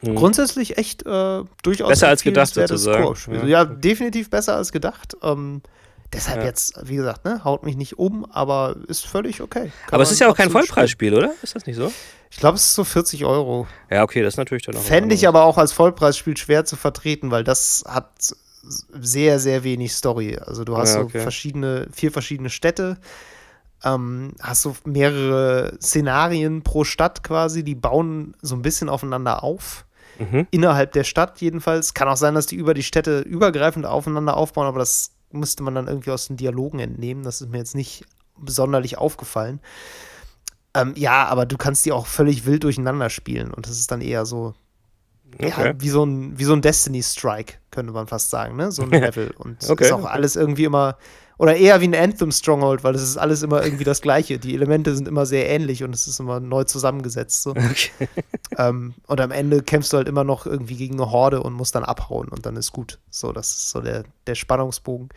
hm. grundsätzlich echt äh, durchaus besser als gedacht sozusagen. Ja. ja. definitiv besser als gedacht. Ähm, deshalb ja. jetzt, wie gesagt, ne, haut mich nicht um, aber ist völlig okay. Kann aber es ist ja auch kein Vollpreisspiel, oder? Ist das nicht so? Ich glaube, es ist so 40 Euro. Ja, okay, das ist natürlich dann auch. Fände ich aber auch als Vollpreisspiel schwer zu vertreten, weil das hat sehr, sehr wenig Story. Also du hast ja, okay. so verschiedene, vier verschiedene Städte ähm, hast du mehrere Szenarien pro Stadt quasi, die bauen so ein bisschen aufeinander auf. Mhm. Innerhalb der Stadt jedenfalls. Kann auch sein, dass die über die Städte übergreifend aufeinander aufbauen, aber das müsste man dann irgendwie aus den Dialogen entnehmen. Das ist mir jetzt nicht sonderlich aufgefallen. Ähm, ja, aber du kannst die auch völlig wild durcheinander spielen und das ist dann eher so, okay. ja, wie so ein, wie so ein Destiny Strike, könnte man fast sagen, ne? So ein <laughs> Level. Und okay. ist auch alles irgendwie immer oder eher wie ein Anthem Stronghold, weil es ist alles immer irgendwie das Gleiche. Die Elemente sind immer sehr ähnlich und es ist immer neu zusammengesetzt. So. Okay. <laughs> Ähm, und am Ende kämpfst du halt immer noch irgendwie gegen eine Horde und musst dann abhauen und dann ist gut. So, das ist so der, der Spannungsbogen.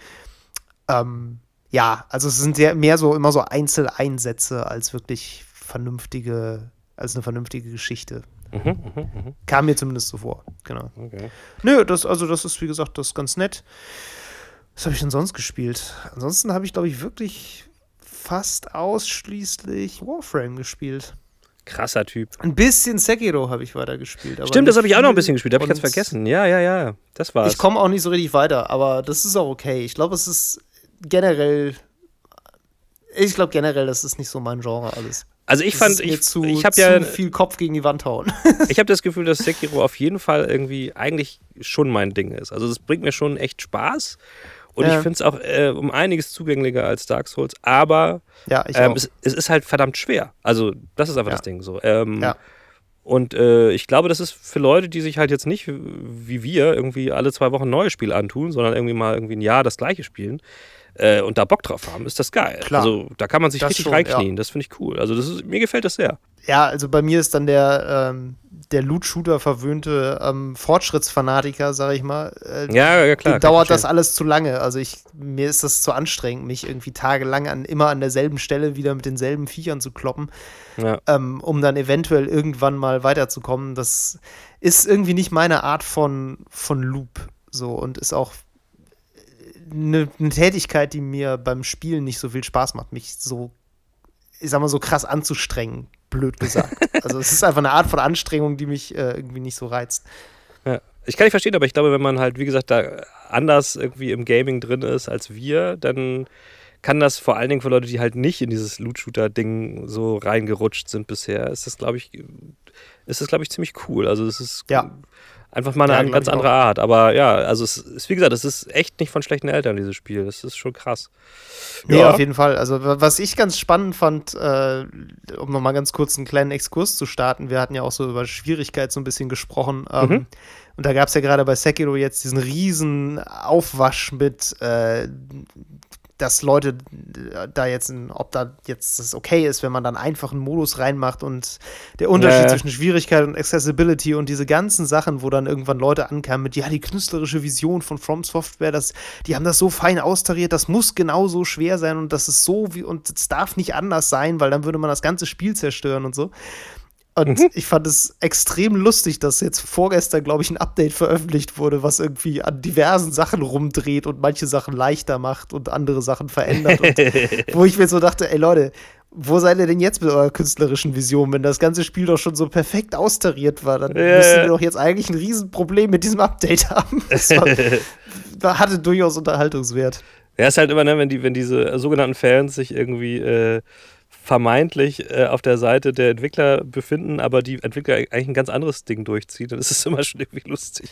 Ähm, ja, also es sind sehr, mehr so immer so Einzeleinsätze als wirklich vernünftige, als eine vernünftige Geschichte. Mhm, mh, mh. Kam mir zumindest so vor, genau. Okay. Nö, das, also das ist, wie gesagt, das ist ganz nett. Was habe ich denn sonst gespielt? Ansonsten habe ich, glaube ich, wirklich fast ausschließlich Warframe gespielt. Krasser Typ. Ein bisschen Sekiro habe ich weiter gespielt. Stimmt, das habe ich auch noch ein bisschen gespielt. Habe ich ganz vergessen. Ja, ja, ja. Das war's. Ich komme auch nicht so richtig weiter, aber das ist auch okay. Ich glaube, es ist generell. Ich glaube generell, das ist nicht so mein Genre alles. Also ich das fand, ich, zu, ich habe ja viel Kopf gegen die Wand hauen. <laughs> ich habe das Gefühl, dass Sekiro auf jeden Fall irgendwie eigentlich schon mein Ding ist. Also es bringt mir schon echt Spaß und ja. ich finde es auch äh, um einiges zugänglicher als Dark Souls, aber ja, ähm, es, es, ist halt verdammt schwer. Also, das ist einfach ja. das Ding so. Ähm, ja. Und äh, ich glaube, das ist für Leute, die sich halt jetzt nicht wie wir irgendwie alle zwei Wochen ein neues Spiel antun, sondern irgendwie mal irgendwie ein Jahr das gleiche spielen äh, und da Bock drauf haben, ist das geil. Klar. Also da kann man sich das richtig schon, reinknien. Das finde ich cool. Also das ist, mir gefällt das sehr. Ja, also bei mir ist dann der, ähm, der Loot-Shooter verwöhnte ähm, Fortschrittsfanatiker, sag ich mal. Äh, ja, ja, klar. dauert das alles zu lange. Also ich, mir ist das zu anstrengend, mich irgendwie tagelang an, immer an derselben Stelle wieder mit denselben Viechern zu kloppen, ja. ähm, um dann eventuell irgendwann mal weiterzukommen. Das ist irgendwie nicht meine Art von, von Loop. So und ist auch eine, eine Tätigkeit, die mir beim Spielen nicht so viel Spaß macht, mich so, ich sag mal, so krass anzustrengen blöd gesagt. <laughs> Also es ist einfach eine Art von Anstrengung, die mich äh, irgendwie nicht so reizt. Ja. Ich kann nicht verstehen, aber ich glaube, wenn man halt, wie gesagt, da anders irgendwie im Gaming drin ist als wir, dann kann das vor allen Dingen für Leute, die halt nicht in dieses Loot-Shooter-Ding so reingerutscht sind bisher, ist das, glaube ich, ist das, glaube ich, ziemlich cool. Also es ist ja. Einfach mal eine ja, ganz andere Art. Aber ja, also es ist, wie gesagt, es ist echt nicht von schlechten Eltern, dieses Spiel. Das ist schon krass. Ja, ja auf jeden Fall. Also, was ich ganz spannend fand, äh, um nochmal ganz kurz einen kleinen Exkurs zu starten, wir hatten ja auch so über Schwierigkeit so ein bisschen gesprochen. Ähm, mhm. Und da gab es ja gerade bei Sekiro jetzt diesen riesen Aufwasch mit äh, dass Leute da jetzt, ob da jetzt das okay ist, wenn man dann einfach einen Modus reinmacht und der Unterschied ja. zwischen Schwierigkeit und Accessibility und diese ganzen Sachen, wo dann irgendwann Leute ankamen mit, ja, die künstlerische Vision von From Software, das, die haben das so fein austariert, das muss genauso schwer sein und das ist so wie, und es darf nicht anders sein, weil dann würde man das ganze Spiel zerstören und so. Und mhm. ich fand es extrem lustig, dass jetzt vorgestern, glaube ich, ein Update veröffentlicht wurde, was irgendwie an diversen Sachen rumdreht und manche Sachen leichter macht und andere Sachen verändert. und <laughs> wo ich mir so dachte, ey Leute, wo seid ihr denn jetzt mit eurer künstlerischen Vision, wenn das ganze Spiel doch schon so perfekt austariert war? Dann müssten wir doch jetzt eigentlich ein Riesenproblem mit diesem Update haben. <laughs> Das war, hatte durchaus Unterhaltungswert. Ja, ist halt immer, ne, wenn, die, wenn diese sogenannten Fans sich irgendwie äh, vermeintlich äh, auf der Seite der Entwickler befinden, aber die Entwickler eigentlich ein ganz anderes Ding durchziehen, ist es immer schon irgendwie lustig.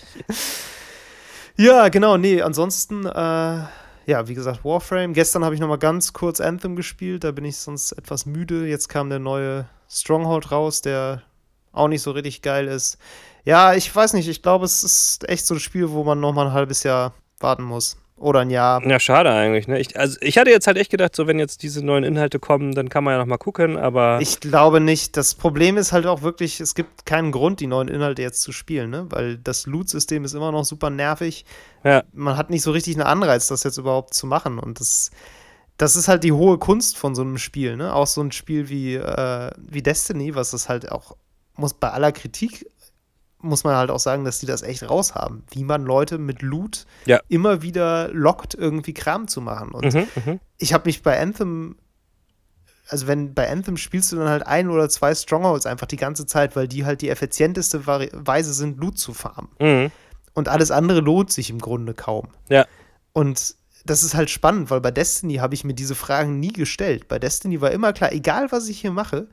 Ja, genau, nee, ansonsten, äh, ja, wie gesagt, Warframe. Gestern habe ich noch mal ganz kurz Anthem gespielt, da bin ich sonst etwas müde. Jetzt kam der neue Stronghold raus, der auch nicht so richtig geil ist. Ja, ich weiß nicht, ich glaube, es ist echt so ein Spiel, wo man noch mal ein halbes Jahr warten muss. Oder ein Jahr. Ja, schade eigentlich. Ne? Ich, also ich hatte jetzt halt echt gedacht, so wenn jetzt diese neuen Inhalte kommen, dann kann man ja noch mal gucken, aber. Ich glaube nicht. Das Problem ist halt auch wirklich, es gibt keinen Grund, die neuen Inhalte jetzt zu spielen, ne? Weil das Loot-System ist immer noch super nervig. Ja. Man hat nicht so richtig einen Anreiz, das jetzt überhaupt zu machen. Und das, das ist halt die hohe Kunst von so einem Spiel, ne? Auch so ein Spiel wie, äh, wie Destiny, was das halt auch muss bei aller Kritik muss man halt auch sagen, dass die das echt raushaben, wie man Leute mit Loot ja. immer wieder lockt, irgendwie Kram zu machen. Und mhm, mhm. ich habe mich bei Anthem, also wenn bei Anthem spielst du dann halt ein oder zwei Strongholds einfach die ganze Zeit, weil die halt die effizienteste Weise sind, Loot zu farmen. Mhm. Und alles andere lohnt sich im Grunde kaum. Ja. Und das ist halt spannend, weil bei Destiny habe ich mir diese Fragen nie gestellt. Bei Destiny war immer klar, egal was ich hier mache,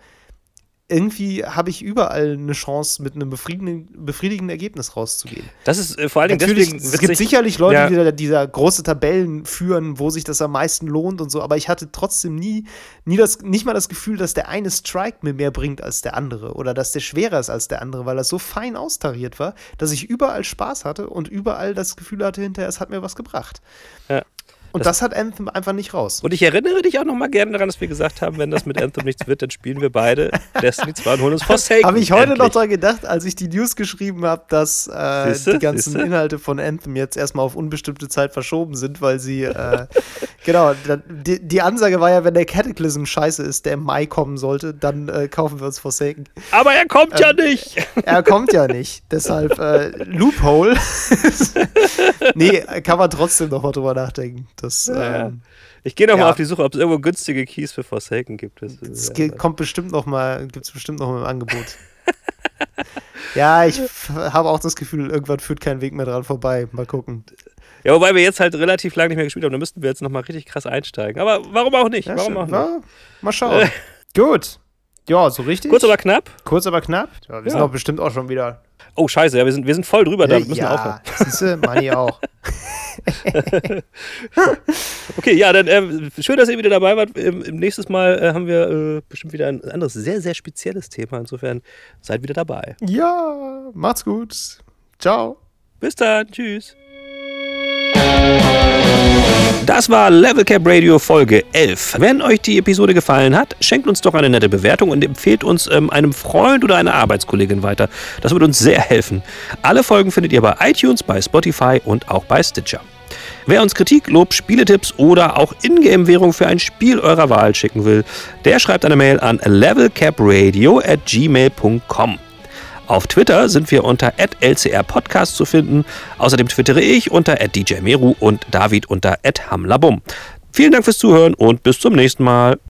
irgendwie habe ich überall eine Chance, mit einem befriedigenden, befriedigenden Ergebnis rauszugehen. Das ist äh, vor allen Dingen Natürlich, deswegen. Es gibt sicherlich Leute, ja. die da, die da große Tabellen führen, wo sich das am meisten lohnt und so, aber ich hatte trotzdem nie, nie das, nicht mal das Gefühl, dass der eine Strike mir mehr bringt als der andere oder dass der schwerer ist als der andere, weil das so fein austariert war, dass ich überall Spaß hatte und überall das Gefühl hatte, hinterher, es hat mir was gebracht. Ja. Und das, das, hat Anthem einfach nicht raus. Und ich erinnere dich auch noch mal gerne daran, dass wir gesagt haben, wenn das mit Anthem nichts wird, dann spielen wir beide Destiny 2 und holen uns Forsaken. Habe ich heute endlich. noch daran gedacht, als ich die News geschrieben habe, dass äh, die ganzen Siehste? Inhalte von Anthem jetzt erstmal auf unbestimmte Zeit verschoben sind, weil sie, äh, <laughs> genau, die, die, Ansage war ja, wenn der Cataclysm scheiße ist, der im Mai kommen sollte, dann äh, kaufen wir uns Forsaken. Aber er kommt ähm, ja nicht. <laughs> Er kommt ja nicht. Deshalb äh, Loophole. <laughs> nee, kann man trotzdem noch mal drüber nachdenken. Das, ja. ähm, ich gehe noch ja. mal auf die Suche, ob es irgendwo günstige Keys für Forsaken gibt. Es ja. kommt bestimmt noch mal, gibt es bestimmt noch mal im Angebot. <laughs> ja, ich habe auch das Gefühl, irgendwann führt kein Weg mehr dran vorbei. Mal gucken. Ja, wobei wir jetzt halt relativ lange nicht mehr gespielt haben, da müssten wir jetzt noch mal richtig krass einsteigen. Aber warum auch nicht? Ja, warum auch nicht? mal schauen. <laughs> Gut. Ja, so richtig. Kurz aber knapp. Kurz aber knapp. Ja, wir sind doch bestimmt auch schon wieder Oh, scheiße, ja, wir sind, wir sind voll drüber, da müssen ja, wir aufhören. <laughs> Siehst du, Manni auch. <laughs> okay, ja, dann äh, schön, dass ihr wieder dabei wart. Im, im nächstes Mal äh, haben wir äh, bestimmt wieder ein anderes, sehr, sehr spezielles Thema. Insofern seid wieder dabei. Ja, macht's gut. Ciao. Bis dann. Tschüss. Das war Level Cap Radio Folge 11. Wenn euch die Episode gefallen hat, schenkt uns doch eine nette Bewertung und empfehlt uns ähm, einem Freund oder einer Arbeitskollegin weiter. Das würde uns sehr helfen. Alle Folgen findet ihr bei iTunes, bei Spotify und auch bei Stitcher. Wer uns Kritik, Lob, Spieletipps oder auch Ingame-Währung für ein Spiel eurer Wahl schicken will, der schreibt eine Mail an levelcapradio at gmail.com. Auf Twitter sind wir unter @lcrpodcast zu finden. Außerdem twittere ich unter @djmeru und David unter @hamlabum. Vielen Dank fürs Zuhören und bis zum nächsten Mal.